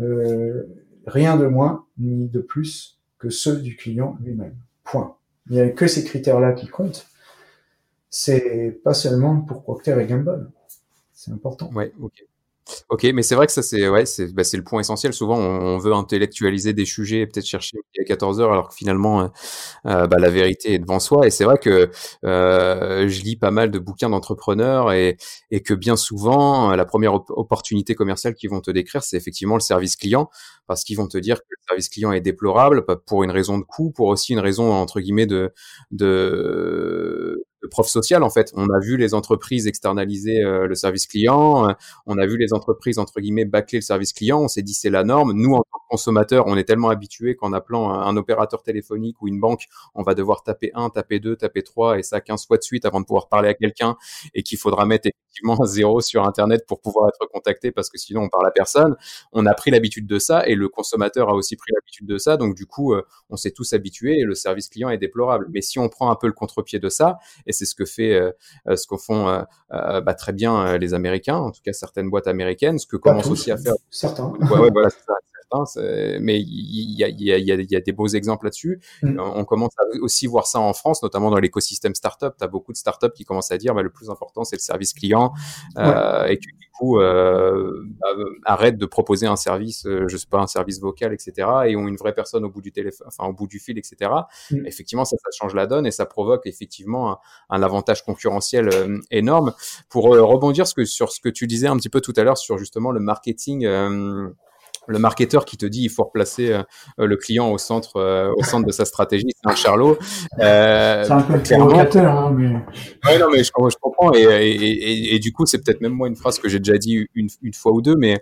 euh, rien de moins ni de plus que ceux du client lui-même. Point. Il n'y a que ces critères-là qui comptent. C'est pas seulement pour Procter et Gamble. C'est important. Ok. Ok, mais c'est vrai que ça, c'est ouais, c'est bah, le point essentiel. Souvent, on, veut intellectualiser des sujets, peut-être chercher à 14 heures, alors que finalement, euh, euh, bah, la vérité est devant soi. Et c'est vrai que euh, je lis pas mal de bouquins d'entrepreneurs et, et que bien souvent, la première opportunité commerciale qu'ils vont te décrire, c'est effectivement le service client, parce qu'ils vont te dire que le service client est déplorable, pour une raison de coût, pour aussi une raison entre guillemets de de prof social en fait. On a vu les entreprises externaliser euh, le service client, euh, on a vu les entreprises entre guillemets bâcler le service client. On s'est dit c'est la norme. Nous en tant que consommateurs, on est tellement habitués qu'en appelant un, opérateur téléphonique ou une banque, on va devoir taper 1, taper 2, taper 3 et ça 15 fois de suite avant de pouvoir parler à quelqu'un et qu'il faudra mettre effectivement zéro sur internet pour pouvoir être contacté parce que sinon on parle à personne. On a pris l'habitude de ça et le consommateur a aussi pris l'habitude de ça. Donc du coup, euh, on s'est tous habitués et le service client est déplorable. Mais si on prend un peu le contre-pied de ça et c'est ce que fait, euh, euh, ce font euh, bah, très bien les Américains, en tout cas certaines boîtes américaines, ce que commencent aussi à faire. Certains. Ouais, ouais, voilà, mais il y a, y, a, y, a, y a, des beaux exemples là-dessus. Mm. On commence à aussi voir ça en France, notamment dans l'écosystème startup. Tu as beaucoup de startups qui commencent à dire bah, le plus important, c'est le service client euh, et que du coup euh, bah, arrêtent de proposer un service, euh, je sais pas, un service vocal, etc. et ont une vraie personne au bout du téléphone, enfin au bout du fil, etc. Mm. Effectivement, ça, ça change la donne et ça provoque effectivement un, un avantage concurrentiel euh, énorme. Pour euh, rebondir sur ce que tu disais un petit peu tout à l'heure sur justement le marketing le marketeur qui te dit il faut replacer euh, le client au centre euh, au centre de sa stratégie c'est un charlot euh, c'est un peu provocateur hein, mais ouais, non mais je, je comprends et, et, et, du coup c'est peut-être même moi une phrase que j'ai déjà dit une, une, fois ou deux mais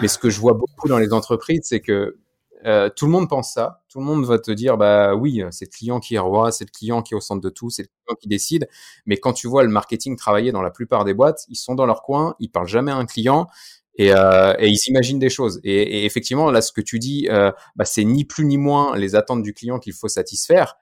mais ce que je vois beaucoup dans les entreprises c'est que euh, tout le monde pense ça. Tout le monde va te dire, bah oui, c'est le client qui est roi, c'est le client qui est au centre de tout, c'est le client qui décide. Mais quand tu vois le marketing travailler dans la plupart des boîtes, ils sont dans leur coin, ils parlent jamais à un client et, euh, et, ils s'imaginent des choses. Et, et, effectivement, là, ce que tu dis, euh, bah, c'est ni plus ni moins les attentes du client qu'il faut satisfaire.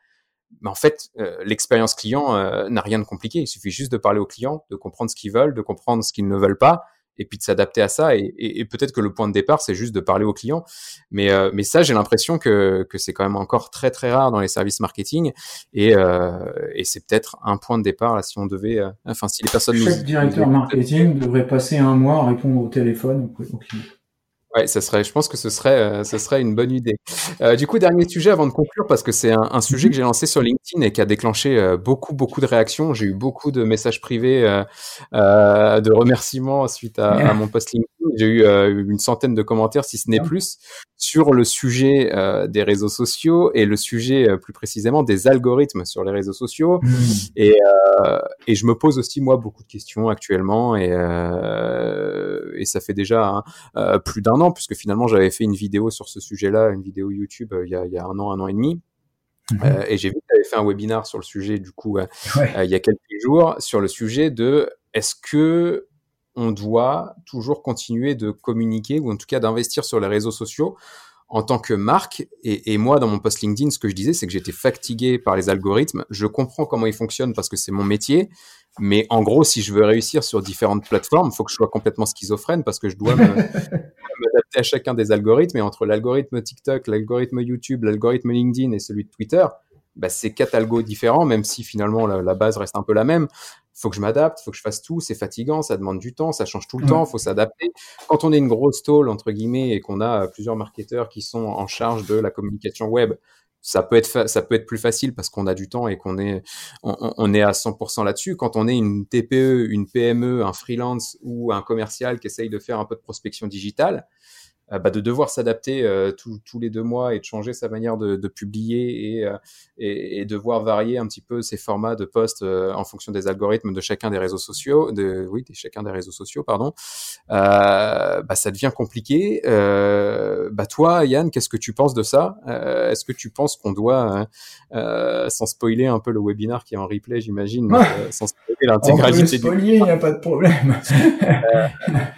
Mais en fait, euh, l'expérience client euh, n'a rien de compliqué. Il suffit juste de parler aux clients, de comprendre ce qu'ils veulent, de comprendre ce qu'ils ne veulent pas, et puis de s'adapter à ça. Et, et, peut-être que le point de départ, c'est juste de parler aux clients. Mais, euh, mais ça, j'ai l'impression que, que c'est quand même encore très très rare dans les services marketing. Et, euh, et c'est peut-être un point de départ là, si on devait, euh, enfin si les personnes. Chaque directeur marketing devrait passer un mois à répondre au téléphone aux clients. Ouais, ça serait, je pense que ce serait, euh, ce serait une bonne idée. Euh, du coup, dernier sujet avant de conclure, parce que c'est un, un, sujet que j'ai lancé sur LinkedIn et qui a déclenché euh, beaucoup, beaucoup de réactions. J'ai eu beaucoup de messages privés, de remerciements suite à, à mon post LinkedIn. J'ai eu une centaine de commentaires, si ce n'est plus, sur le sujet des réseaux sociaux et le sujet plus précisément des algorithmes sur les réseaux sociaux. Mmh. Et, et je me pose aussi moi beaucoup de questions actuellement et, et ça fait déjà hein, plus d'un an puisque finalement j'avais fait une vidéo sur ce sujet-là, une vidéo YouTube euh, il y, a, il, y a, un an, un an et demi. Euh, et j'ai vu que tu avais fait un webinar sur le sujet, du coup, euh, il y a quelques jours, sur le sujet de est-ce que on doit toujours continuer de communiquer ou en tout cas d'investir sur les réseaux sociaux en tant que marque, et, moi, dans mon post LinkedIn, ce que je disais, c'est que j'étais fatigué par les algorithmes. Je comprends comment ils fonctionnent parce que c'est mon métier. Mais en gros, si je veux réussir sur différentes plateformes, il faut que je sois complètement schizophrène parce que je dois m'adapter à chacun des algorithmes. Et entre l'algorithme TikTok, l'algorithme YouTube, l'algorithme LinkedIn et celui de Twitter, bah, c'est quatre algos différents, même si finalement la, base reste un peu la même faut que je m'adapte, faut que je fasse tout, c'est fatigant, ça demande du temps, ça change tout le temps, faut s'adapter. Quand on est une grosse tôle entre guillemets et qu'on a plusieurs marketeurs qui sont en charge de la communication web, ça peut être ça peut être plus facile parce qu'on a du temps et qu'on est on, on, est à 100% là-dessus. Quand on est une TPE, une PME, un freelance ou un commercial qui essaye de faire un peu de prospection digitale, euh, bah, de devoir s'adapter euh, tous les deux mois et de changer sa manière de, de publier et, euh, et, et, devoir varier un petit peu ses formats de posts en fonction des algorithmes de chacun des réseaux sociaux, de oui, de chacun des réseaux sociaux, pardon. bah, ça devient compliqué. bah, toi, Yann, qu'est-ce que tu penses de ça? Est-ce que tu penses qu'on doit, sans spoiler un peu le webinar qui est en replay, j'imagine, sans spoiler l'intégralité du. Spoiler, il n'y a pas de problème.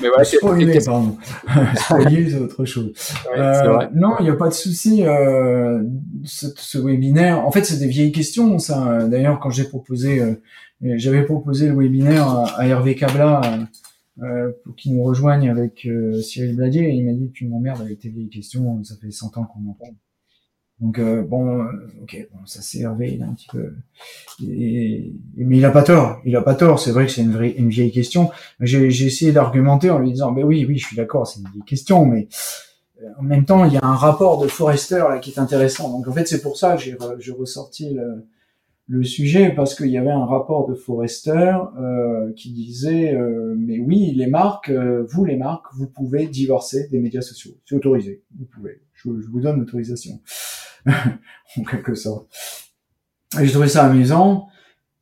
mais voilà, spoiler, pardon. spoiler, autre chose. Euh, non, il n'y a pas de souci. Euh, ce, ce, webinaire, en fait, c'est des vieilles questions. Ça, d'ailleurs, quand j'ai proposé, euh, j'avais proposé le webinaire à, Hervé Cabla euh, pour qu'il nous rejoigne avec Cyril Bladier, et il m'a dit tu m'emmerdes avec tes vieilles questions. Ça fait 100 ans qu'on en parle. Donc bon, ok, bon, ça s'est Hervé, il a un petit peu, et, mais il a pas tort, il a pas tort. C'est vrai que c'est une, une vieille question. J'ai essayé d'argumenter en lui disant, ben oui, oui, je suis d'accord, c'est une vieille question, mais en même temps, il y a un rapport de Forrester là qui est intéressant. Donc en fait, c'est pour ça que j'ai ressorti le, le, sujet parce qu'il y avait un rapport de Forrester euh, qui disait, euh, mais oui, les marques, euh, vous les marques, vous pouvez divorcer des médias sociaux, c'est autorisé, vous pouvez. Je vous donne l'autorisation. en quelque sorte. Et j'ai trouvé ça amusant.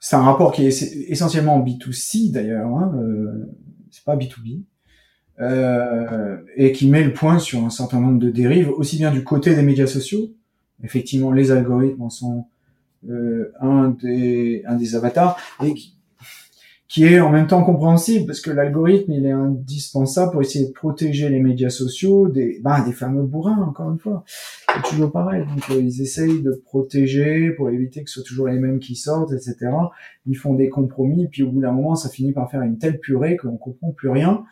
C'est un rapport qui est essentiellement B2C d'ailleurs, hein, euh, c'est pas B2B, euh, et qui met le point sur un certain nombre de dérives, aussi bien du côté des médias sociaux. Effectivement, les algorithmes en sont euh, un des un des avatars, et qui, qui est en même temps compréhensible parce que l'algorithme il est indispensable pour essayer de protéger les médias sociaux des ben, des fameux bourrins encore une fois. C'est toujours pareil. Donc euh, ils essayent de protéger pour éviter que ce soit toujours les mêmes qui sortent etc ils font des compromis puis au bout d'un moment ça finit par faire une telle purée qu'on comprend plus rien.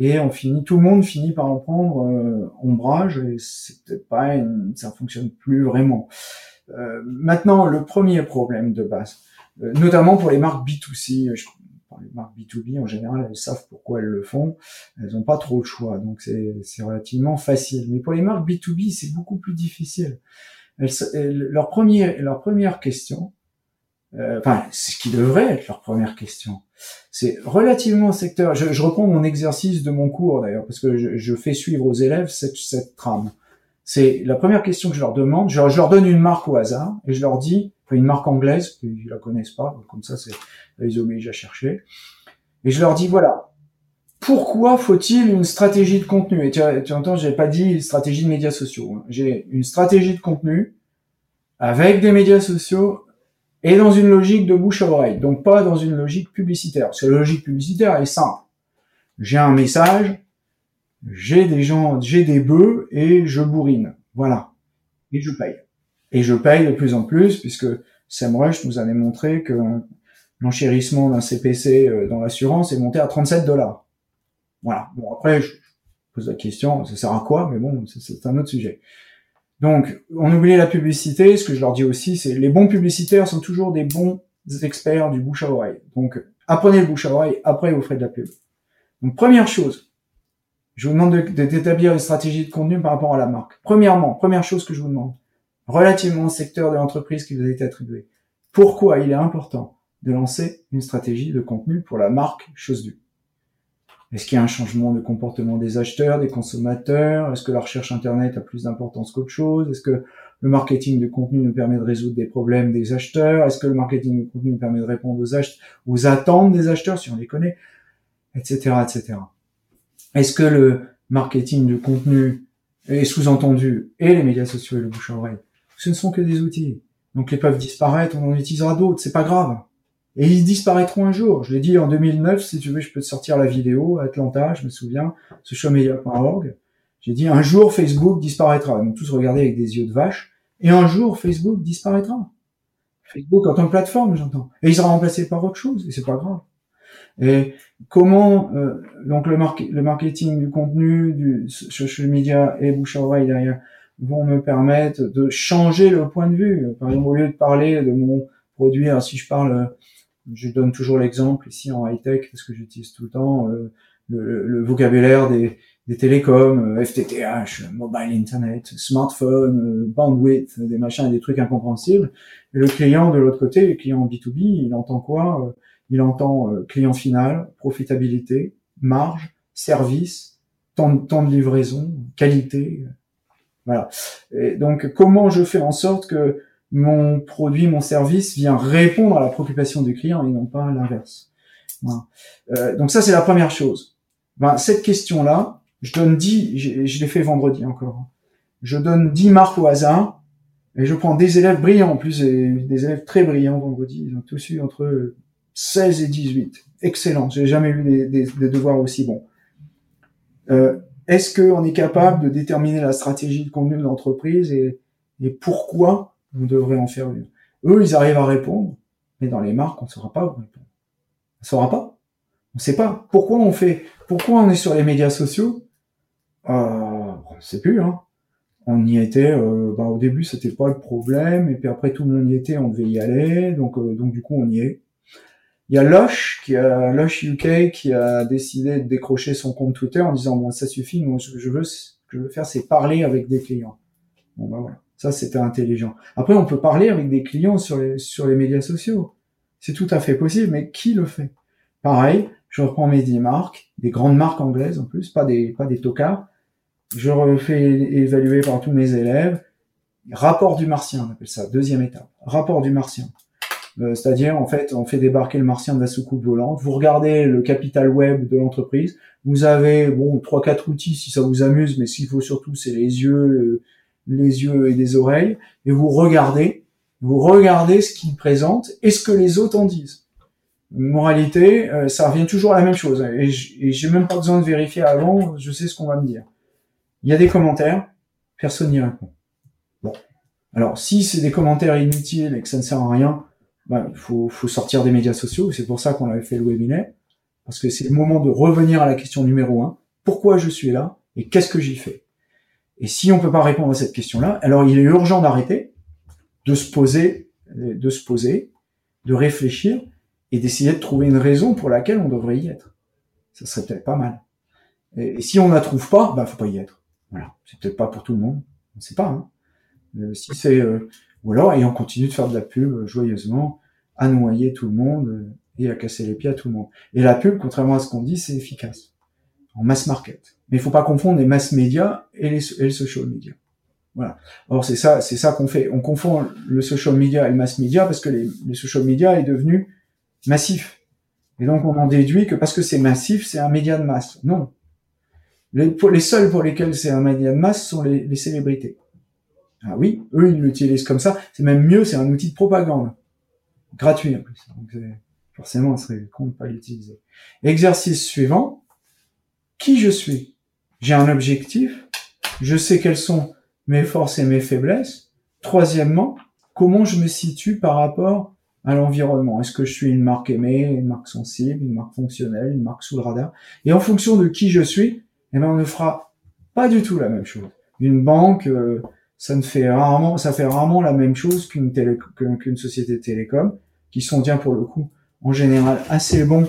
Et on finit tout le monde finit par en prendre euh, ombrage et c'est peut-être pas ça fonctionne plus vraiment. Euh, maintenant le premier problème de base euh, notamment pour les marques B2C. Je les marques B2B en général, elles savent pourquoi elles le font, elles n'ont pas trop le choix, donc c'est relativement facile. Mais pour les marques B2B, c'est beaucoup plus difficile. leur, premier, leur première question, euh, enfin, ce qui devrait être leur première question, c'est relativement secteur. Je, je, reprends mon exercice de mon cours d'ailleurs, parce que je, je, fais suivre aux élèves cette, cette trame. C'est la première question que je leur demande. Je, leur donne une marque au hasard et je leur dis, une marque anglaise, qu'ils la connaissent pas, comme ça c'est les oblige à chercher. Et je leur dis voilà, pourquoi faut-il une stratégie de contenu? Et tu, tu entends, j'ai pas dit stratégie de médias sociaux. Hein. J'ai une stratégie de contenu avec des médias sociaux et dans une logique de bouche à oreille, donc pas dans une logique publicitaire. Parce que la logique publicitaire est simple. J'ai un message, j'ai des gens, j'ai des bœufs et je bourrine. Voilà. Et je paye. Et je paye de plus en plus puisque Sam Rush nous avait montré que l'enchérissement d'un CPC euh, dans l'assurance est monté à 37 dollars. Voilà. Bon, après, je pose la question, ça sert à quoi? Mais bon, c'est un autre sujet. Donc, on oublie la publicité. Ce que je leur dis aussi, c'est les bons publicitaires sont toujours des bons experts du bouche à oreille. Donc, apprenez le bouche à oreille, après vous ferez de la pub. Donc, première chose, Je vous demande d'établir une stratégie de contenu par rapport à la marque. Premièrement, première chose que je vous demande, relativement au secteur de l'entreprise qui vous a été attribué, pourquoi il est important de lancer une stratégie de contenu pour la marque chose due Est-ce qu'il y a un changement de comportement des acheteurs, des consommateurs? Est-ce que la recherche Internet a plus d'importance qu'autre chose? Est-ce que le marketing de contenu nous permet de résoudre des problèmes des acheteurs? Est-ce que le marketing de contenu nous permet de répondre aux, attentes des acheteurs, si on les connaît? Etc. etc. Est-ce que le marketing de contenu est sous-entendu et les médias sociaux et le bouche à oreille Ce ne sont que des outils. Donc ils peuvent disparaître, on en utilisera d'autres, c'est pas grave. Et ils disparaîtront un jour. Je l'ai dit en 2009, si tu veux, je peux te sortir la vidéo, Atlanta, je me souviens, socialmedia.org. J'ai dit un jour Facebook disparaîtra. M'ont tous regardé avec des yeux de vache. Et un jour Facebook disparaîtra. Facebook en tant que plateforme, j'entends. Et il sera remplacé par autre chose, et c'est pas grave. Et comment euh, donc le, le marketing du contenu, du social media et bouche à oreille derrière vont me permettre de changer le point de vue. Par exemple, au lieu de parler de mon produit, si je parle, je donne toujours l'exemple ici en high tech parce que j'utilise tout le temps euh, le, vocabulaire des, télécoms, euh, FTTH, mobile internet, smartphone, bandwidth, des machins, des trucs incompréhensibles. Et le client de l'autre côté, le client B2B, il entend quoi il entend euh, client final, profitabilité, marge, service, temps, de livraison, qualité. Voilà. Et donc, comment je fais en sorte que mon produit, mon service vient répondre à la préoccupation du client et non pas l'inverse? Voilà. Euh, donc ça, c'est la première chose. Ben, cette question-là, je donne 10, je, l'ai fait vendredi encore. Je donne 10 marques au hasard et je prends des élèves brillants, en plus des élèves très brillants vendredi. Ils ont tous eu entre 16 et 18. Excellent. J'ai jamais eu des, des, devoirs aussi bons. Euh, Est-ce qu'on est capable de déterminer la stratégie de contenu de l'entreprise et, pourquoi on devrait en faire une? Eux, ils arrivent à répondre, mais dans les marques, on ne saura pas vous répondre. On ne saura pas. On ne sait pas. Pourquoi on fait Pourquoi on est sur les médias sociaux? Euh, On ne sait plus. Hein. On y était. Euh, bah, au début, c'était pas le problème, et puis après tout le monde y était, on devait y aller. Donc, euh, donc du coup, on y est. Il y a Lush, qui a Lush UK, qui a décidé de décrocher son compte Twitter en disant bon ça suffit, moi ce que je veux, que je veux faire, c'est parler avec des clients. Bon ben voilà, ça c'était intelligent. Après on peut parler avec des clients sur les sur les médias sociaux, c'est tout à fait possible, mais qui le fait? Pareil, je reprends mes 10 marques, des grandes marques anglaises en plus, pas des pas des tocards. Je refais évaluer par tous mes élèves. Rapport du martien, on appelle ça, deuxième étape. Rapport du martien. Euh, c'est-à-dire, en fait, on fait débarquer le martien de la soucoupe volante. Vous regardez le capital web de l'entreprise. Vous avez, bon, trois, quatre outils si ça vous amuse, mais ce qu'il faut surtout, c'est les yeux, les yeux et des oreilles. Et vous regardez, vous regardez ce qu'ils présentent et ce que les autres en disent. Moralité, euh, ça revient toujours à la même chose. Et j'ai même pas besoin de vérifier avant, je sais ce qu'on va me dire. Il y a des commentaires, personne n'y répond. Bon. Alors, si c'est des commentaires inutiles et que ça ne sert à rien, bah, faut, faut sortir des médias sociaux. C'est pour ça qu'on avait fait le webinaire, parce que c'est le moment de revenir à la question numéro un. Pourquoi je suis là et qu'est-ce que j'y fais? Et si on peut pas répondre à cette question-là, alors il est urgent d'arrêter, de se poser, de se poser, de réfléchir et d'essayer de trouver une raison pour laquelle on devrait y être. Ça serait peut-être pas mal. Et, si on la trouve pas, bah faut pas y être. Voilà, c'est peut-être pas pour tout le monde. On sait pas. Hein. Euh, si c'est euh, ou alors, et on continue de faire de la pub euh, joyeusement, à noyer tout le monde euh, et à casser les pieds à tout le monde. Et la pub, contrairement à ce qu'on dit, c'est efficace. En mass market. Mais il faut pas confondre les mass médias et les, social media. Voilà. Alors c'est ça, c'est ça qu'on fait. On confond le social media et le mass media parce que les, social media est devenu massif. Et donc on en déduit que parce que c'est massif, c'est un média de masse. Non. Les seuls pour lesquels c'est un média de masse sont les célébrités. Ah oui, eux, ils l'utilisent comme ça. C'est même mieux, c'est un outil de propagande. Gratuit, en plus. Donc, forcément, on serait con de pas l'utiliser. Exercice suivant. Qui je suis? J'ai un objectif. Je sais quelles sont mes forces et mes faiblesses. Troisièmement, comment je me situe par rapport à l'environnement? Est-ce que je suis une marque aimée, une marque sensible, une marque fonctionnelle, une marque sous le radar? Et en fonction de qui je suis, eh ben on ne fera pas du tout la même chose. Une banque, euh, ça ne fait rarement, ça fait rarement la même chose qu'une télé, qu'une société télécom, qui sont bien pour le coup, en général assez bons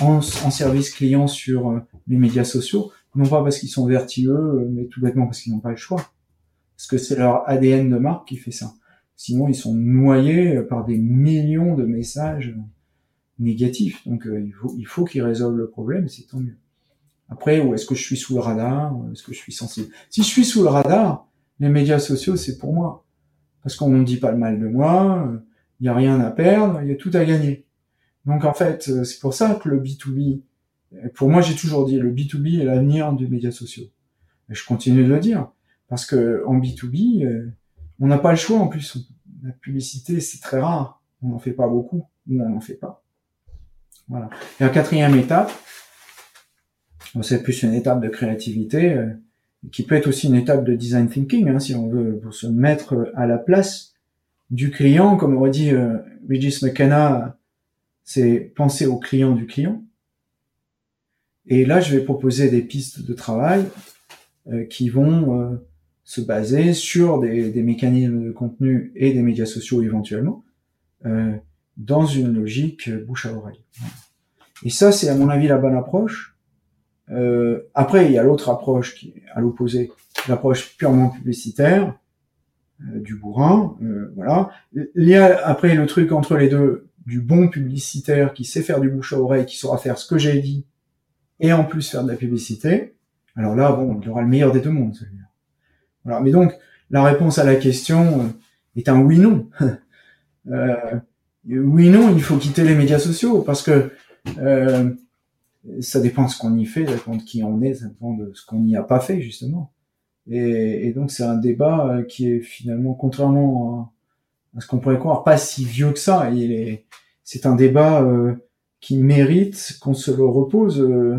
en, service client sur euh, les médias sociaux, non pas parce qu'ils sont vertueux, mais tout bêtement parce qu'ils n'ont pas le choix. Parce que c'est leur ADN de marque qui fait ça. Sinon, ils sont noyés par des millions de messages négatifs. Donc, euh, il faut, il faut qu'ils résolvent le problème, c'est tant mieux. Après, où est-ce que je suis sous le radar Est-ce que je suis sensible? Si je suis sous le radar, les médias sociaux, c'est pour moi. Parce qu'on ne dit pas le mal de moi, il n'y a rien à perdre, il y a tout à gagner. Donc en fait, euh, c'est pour ça que le B2B, pour moi j'ai toujours dit, le B2B est l'avenir des médias sociaux. Et je continue de le dire. Parce que en B2B, euh, on n'a pas le choix en plus. La publicité, c'est très rare. On n'en fait pas beaucoup, ou on n'en fait pas. Voilà. Et la quatrième étape, c'est plus une étape de créativité, euh, qui peut être aussi une étape de design thinking, hein, si on veut, pour se mettre à la place du client, comme aurait dit euh, Regis McKenna, c'est penser au client du client. Et là, je vais proposer des pistes de travail euh, qui vont euh, se baser sur des, des, mécanismes de contenu et des médias sociaux éventuellement, euh, dans une logique bouche à oreille. Et ça, c'est à mon avis la bonne approche. Euh, après, il y a l'autre approche qui est à l'opposé, l'approche purement publicitaire euh, du bourrin. Euh, voilà. Il y a après le truc entre les deux du bon publicitaire qui sait faire du bouche à oreille, qui saura faire ce que j'ai dit, et en plus faire de la publicité. Alors là, bon, il aura le meilleur des deux mondes. Voilà. Mais donc, la réponse à la question euh, est un oui-non. euh, oui-non, il faut quitter les médias sociaux parce que ça dépend de ce qu'on y fait, ça dépend de qui on est, ça dépend de ce qu'on n'y a pas fait justement. Et, donc c'est un débat euh, qui est finalement, contrairement à, ce qu'on pourrait croire, pas si vieux que ça. C'est un débat euh, qui mérite qu'on se le repose. Euh.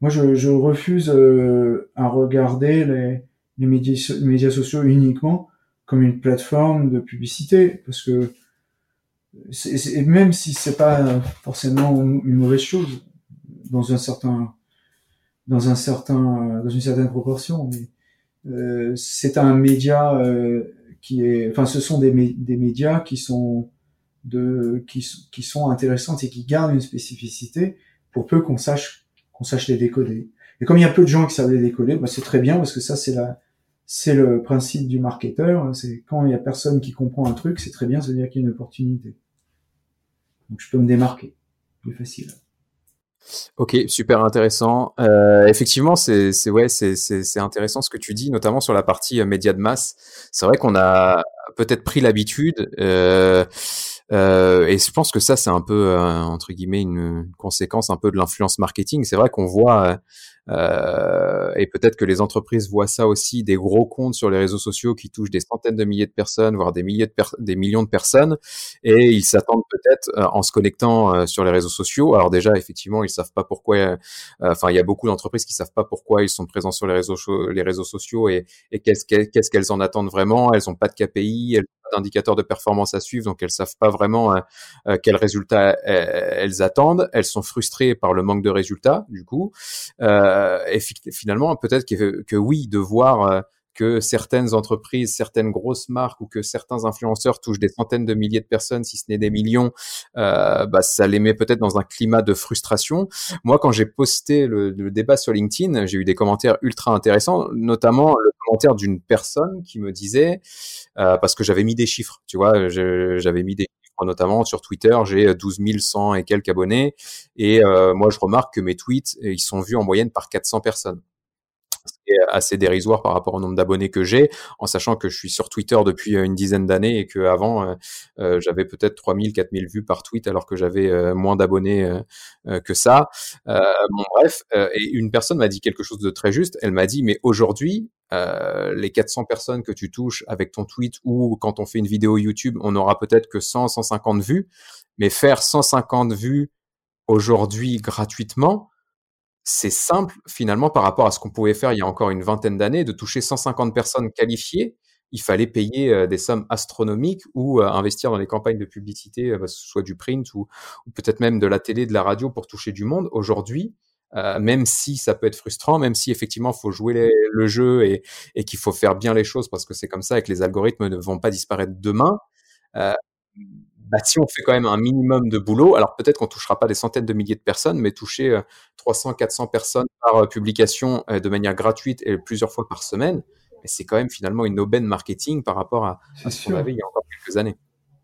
moi, je, refuse à regarder les, médias, sociaux uniquement comme une plateforme de publicité, parce que même si c'est pas forcément une mauvaise chose, dans un certain dans un certain dans une certaine proportion mais euh, c'est un média euh, qui est enfin ce sont des, des médias qui sont de qui, qui sont intéressantes et qui gardent une spécificité pour peu qu'on sache qu'on sache les décoder. Et comme il y a peu de gens qui savent les décoder bah c'est très bien parce que ça c'est la c'est le principe du marketeur c'est quand il y a personne qui comprend un truc c'est très bien ça veut dire qu'il y a une opportunité. Donc je peux me démarquer. Plus facile Ok, super intéressant. Euh, effectivement, c'est ouais, c'est intéressant ce que tu dis, notamment sur la partie euh, médias de masse. C'est vrai qu'on a peut-être pris l'habitude. Euh, et je pense que ça, c'est un peu, entre guillemets, une, une, conséquence un peu de l'influence marketing. C'est vrai qu'on voit euh, et peut-être que les entreprises voient ça aussi, des gros comptes sur les réseaux sociaux qui touchent des centaines de milliers de personnes, voire des milliers de des millions de personnes, et ils s'attendent peut-être euh, en se connectant euh, sur les réseaux sociaux. Alors déjà, effectivement, ils savent pas pourquoi. Enfin, il y a beaucoup d'entreprises qui savent pas pourquoi ils sont présents sur les réseaux les réseaux sociaux et, et qu'est-ce qu'est-ce qu'elles en attendent vraiment. Elles ont pas de KPI, elles d'indicateurs de performance à suivre, donc elles savent pas vraiment euh, quels résultats elles attendent. Elles sont frustrées par le manque de résultats, du coup. Euh, et finalement, peut-être que, que, oui, de voir euh, que certaines entreprises, certaines grosses marques ou que certains influenceurs touchent des centaines de milliers de personnes, si ce n'est des millions, euh, bah, ça les met peut-être dans un climat de frustration. Moi, quand j'ai posté le, débat sur LinkedIn, j'ai eu des commentaires ultra intéressants, notamment le commentaire d'une personne qui me disait, euh, parce que j'avais mis des chiffres, tu vois, j'avais mis des notamment sur Twitter, j'ai 12 100 et quelques abonnés, et euh, moi je remarque que mes tweets, ils sont vus en moyenne par 400 personnes assez dérisoire par rapport au nombre d'abonnés que j'ai, en sachant que je suis sur Twitter depuis euh, une dizaine d'années et que avant euh, euh, j'avais peut-être 3000, 4000 vues par tweet alors que j'avais moins d'abonnés que ça. bon bref, et une personne m'a dit quelque chose de très juste. Elle m'a dit mais aujourd'hui les 400 personnes que tu touches avec ton tweet ou quand on fait une vidéo YouTube, on aura peut-être que 100, 150 vues, mais faire 150 vues aujourd'hui gratuitement, c'est simple finalement par rapport à ce qu'on pouvait faire il y a encore une vingtaine d'années, de toucher 150 personnes qualifiées. Il fallait payer euh, des sommes astronomiques ou euh, investir dans les campagnes de publicité, euh, soit du print ou, peut-être même de la télé, de la radio pour toucher du monde. Aujourd'hui, même si ça peut être frustrant, même si effectivement il faut jouer le jeu et, et qu'il faut faire bien les choses parce que c'est comme ça et que les algorithmes ne vont pas disparaître demain, bah, si on fait quand même un minimum de boulot, alors peut-être qu'on touchera pas des centaines de milliers de personnes, mais toucher 300, 400 personnes par publication de manière gratuite et plusieurs fois par semaine, c'est quand même finalement une aubaine marketing par rapport à, ce qu'on avait il y a encore quelques années.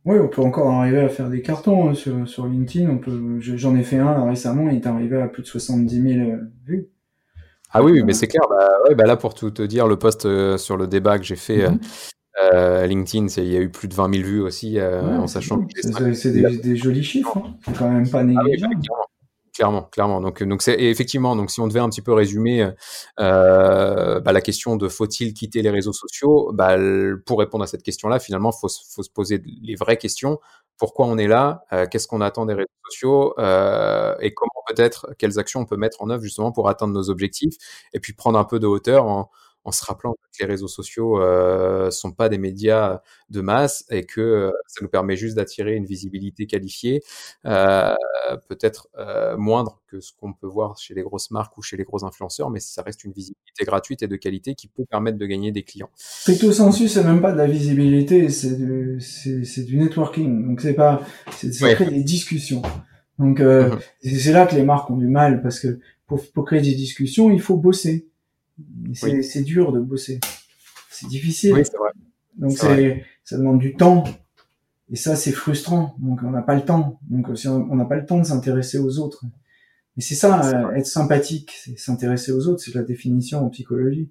Oui, on peut encore arriver à faire des cartons hein, sur, sur, LinkedIn. On peut, j'en ai fait un récemment, il est arrivé à plus de 70 000 euh, vues. Ah oui, mais c'est clair. Bah, ouais, bah là, pour tout te dire, le post euh, sur le débat que j'ai fait mhm. Euh, LinkedIn, il y a eu plus de 20 000 vues aussi, en sachant que c'est des, des, jolis chiffres. Hein. C'est quand même pas ah négligeable. Clairement, clairement. Donc, donc c'est effectivement. Donc, si on devait un petit peu résumer euh, bah, la question de faut-il quitter les réseaux sociaux, bah, pour répondre à cette question-là, finalement, faut, faut se poser les vraies questions. Pourquoi on est là euh, Qu'est-ce qu'on attend des réseaux sociaux euh, Et comment peut-être quelles actions on peut mettre en œuvre justement pour atteindre nos objectifs Et puis prendre un peu de hauteur en, en se rappelant que les réseaux sociaux euh, sont pas des médias de masse et que euh, ça nous permet juste d'attirer une visibilité qualifiée, euh, peut-être euh, moindre que ce qu'on peut voir chez les grosses marques ou chez les gros influenceurs, mais ça reste une visibilité gratuite et de qualité qui peut permettre de gagner des clients. Stricto sensu, c'est même pas de la visibilité, c'est du, c'est, du networking. Donc c'est pas, c'est, ça crée des discussions. Donc euh, mmh c'est là que les marques ont du mal parce que pour, pour créer des discussions, il faut bosser. C'est dur de bosser. C'est difficile. Oui, vrai. Donc c'est ça demande du temps. Et ça, c'est frustrant. Donc on n'a pas le temps. Donc on n'a pas le temps de s'intéresser aux autres. Mais c'est ça, euh, être sympathique, c'est s'intéresser aux autres, c'est la définition en psychologie.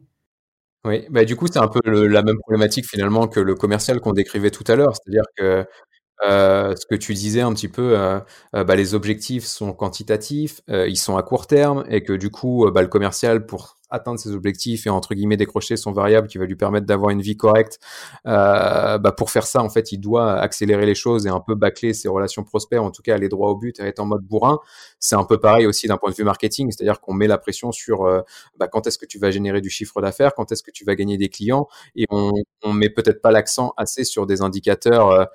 Oui, bah du coup c'est un peu la même problématique finalement que le commercial qu'on décrivait tout à l'heure, c'est-à-dire que euh, ce que tu disais un petit peu, euh, bah, les objectifs sont quantitatifs, ils sont à court terme, et que du coup, bah, le commercial, pour atteindre ses objectifs et entre guillemets décrocher son variable qui va lui permettre d'avoir une vie correcte, bah, pour faire ça, en fait, il doit accélérer les choses et un peu bâcler ses relations prospères, en tout cas aller droit au but et être en mode bourrin. C'est un peu pareil aussi d'un point de vue marketing, c'est-à-dire qu'on met la pression sur bah, quand est-ce que tu vas générer du chiffre d'affaires, quand est-ce que tu vas gagner des clients, et on, on met peut-être pas l'accent assez sur des indicateurs euh,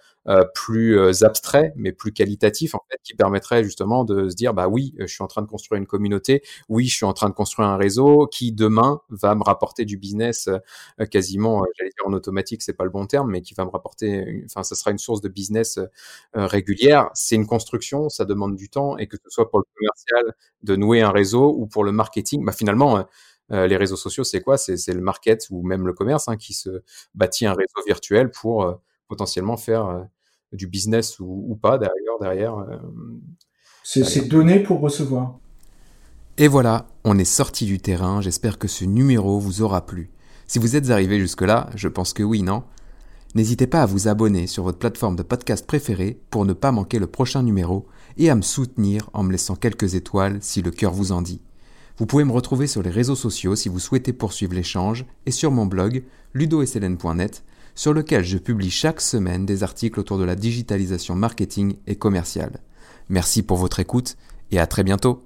plus euh, abstrait mais plus qualitatif en fait qui permettrait justement de se dire bah oui je suis en train de construire une communauté. Oui je suis en train de construire un réseau qui demain va me rapporter du business euh, quasiment j'allais dire en automatique c'est pas le bon terme mais qui va me rapporter enfin ça sera une source de business régulière. C'est une construction ça demande du temps et que ce soit pour le commercial de nouer un réseau ou pour le marketing bah finalement les réseaux sociaux, c'est quoi? C'est le market ou même le commerce hein, qui se bâtit un réseau virtuel pour potentiellement faire du business ou, pas derrière. derrière euh, c'est donné pour recevoir. Et voilà, on est sorti du terrain. J'espère que ce numéro vous aura plu. Si vous êtes arrivé jusque-là, je pense que oui, non? N'hésitez pas à vous abonner sur votre plateforme de podcast préférée pour ne pas manquer le prochain numéro et à me soutenir en me laissant quelques étoiles si le cœur vous en dit. Vous pouvez me retrouver sur les réseaux sociaux si vous souhaitez poursuivre l'échange et sur mon blog ludosln.net sur lequel je publie chaque semaine des articles autour de la digitalisation marketing et commerciale. Merci pour votre écoute et à très bientôt.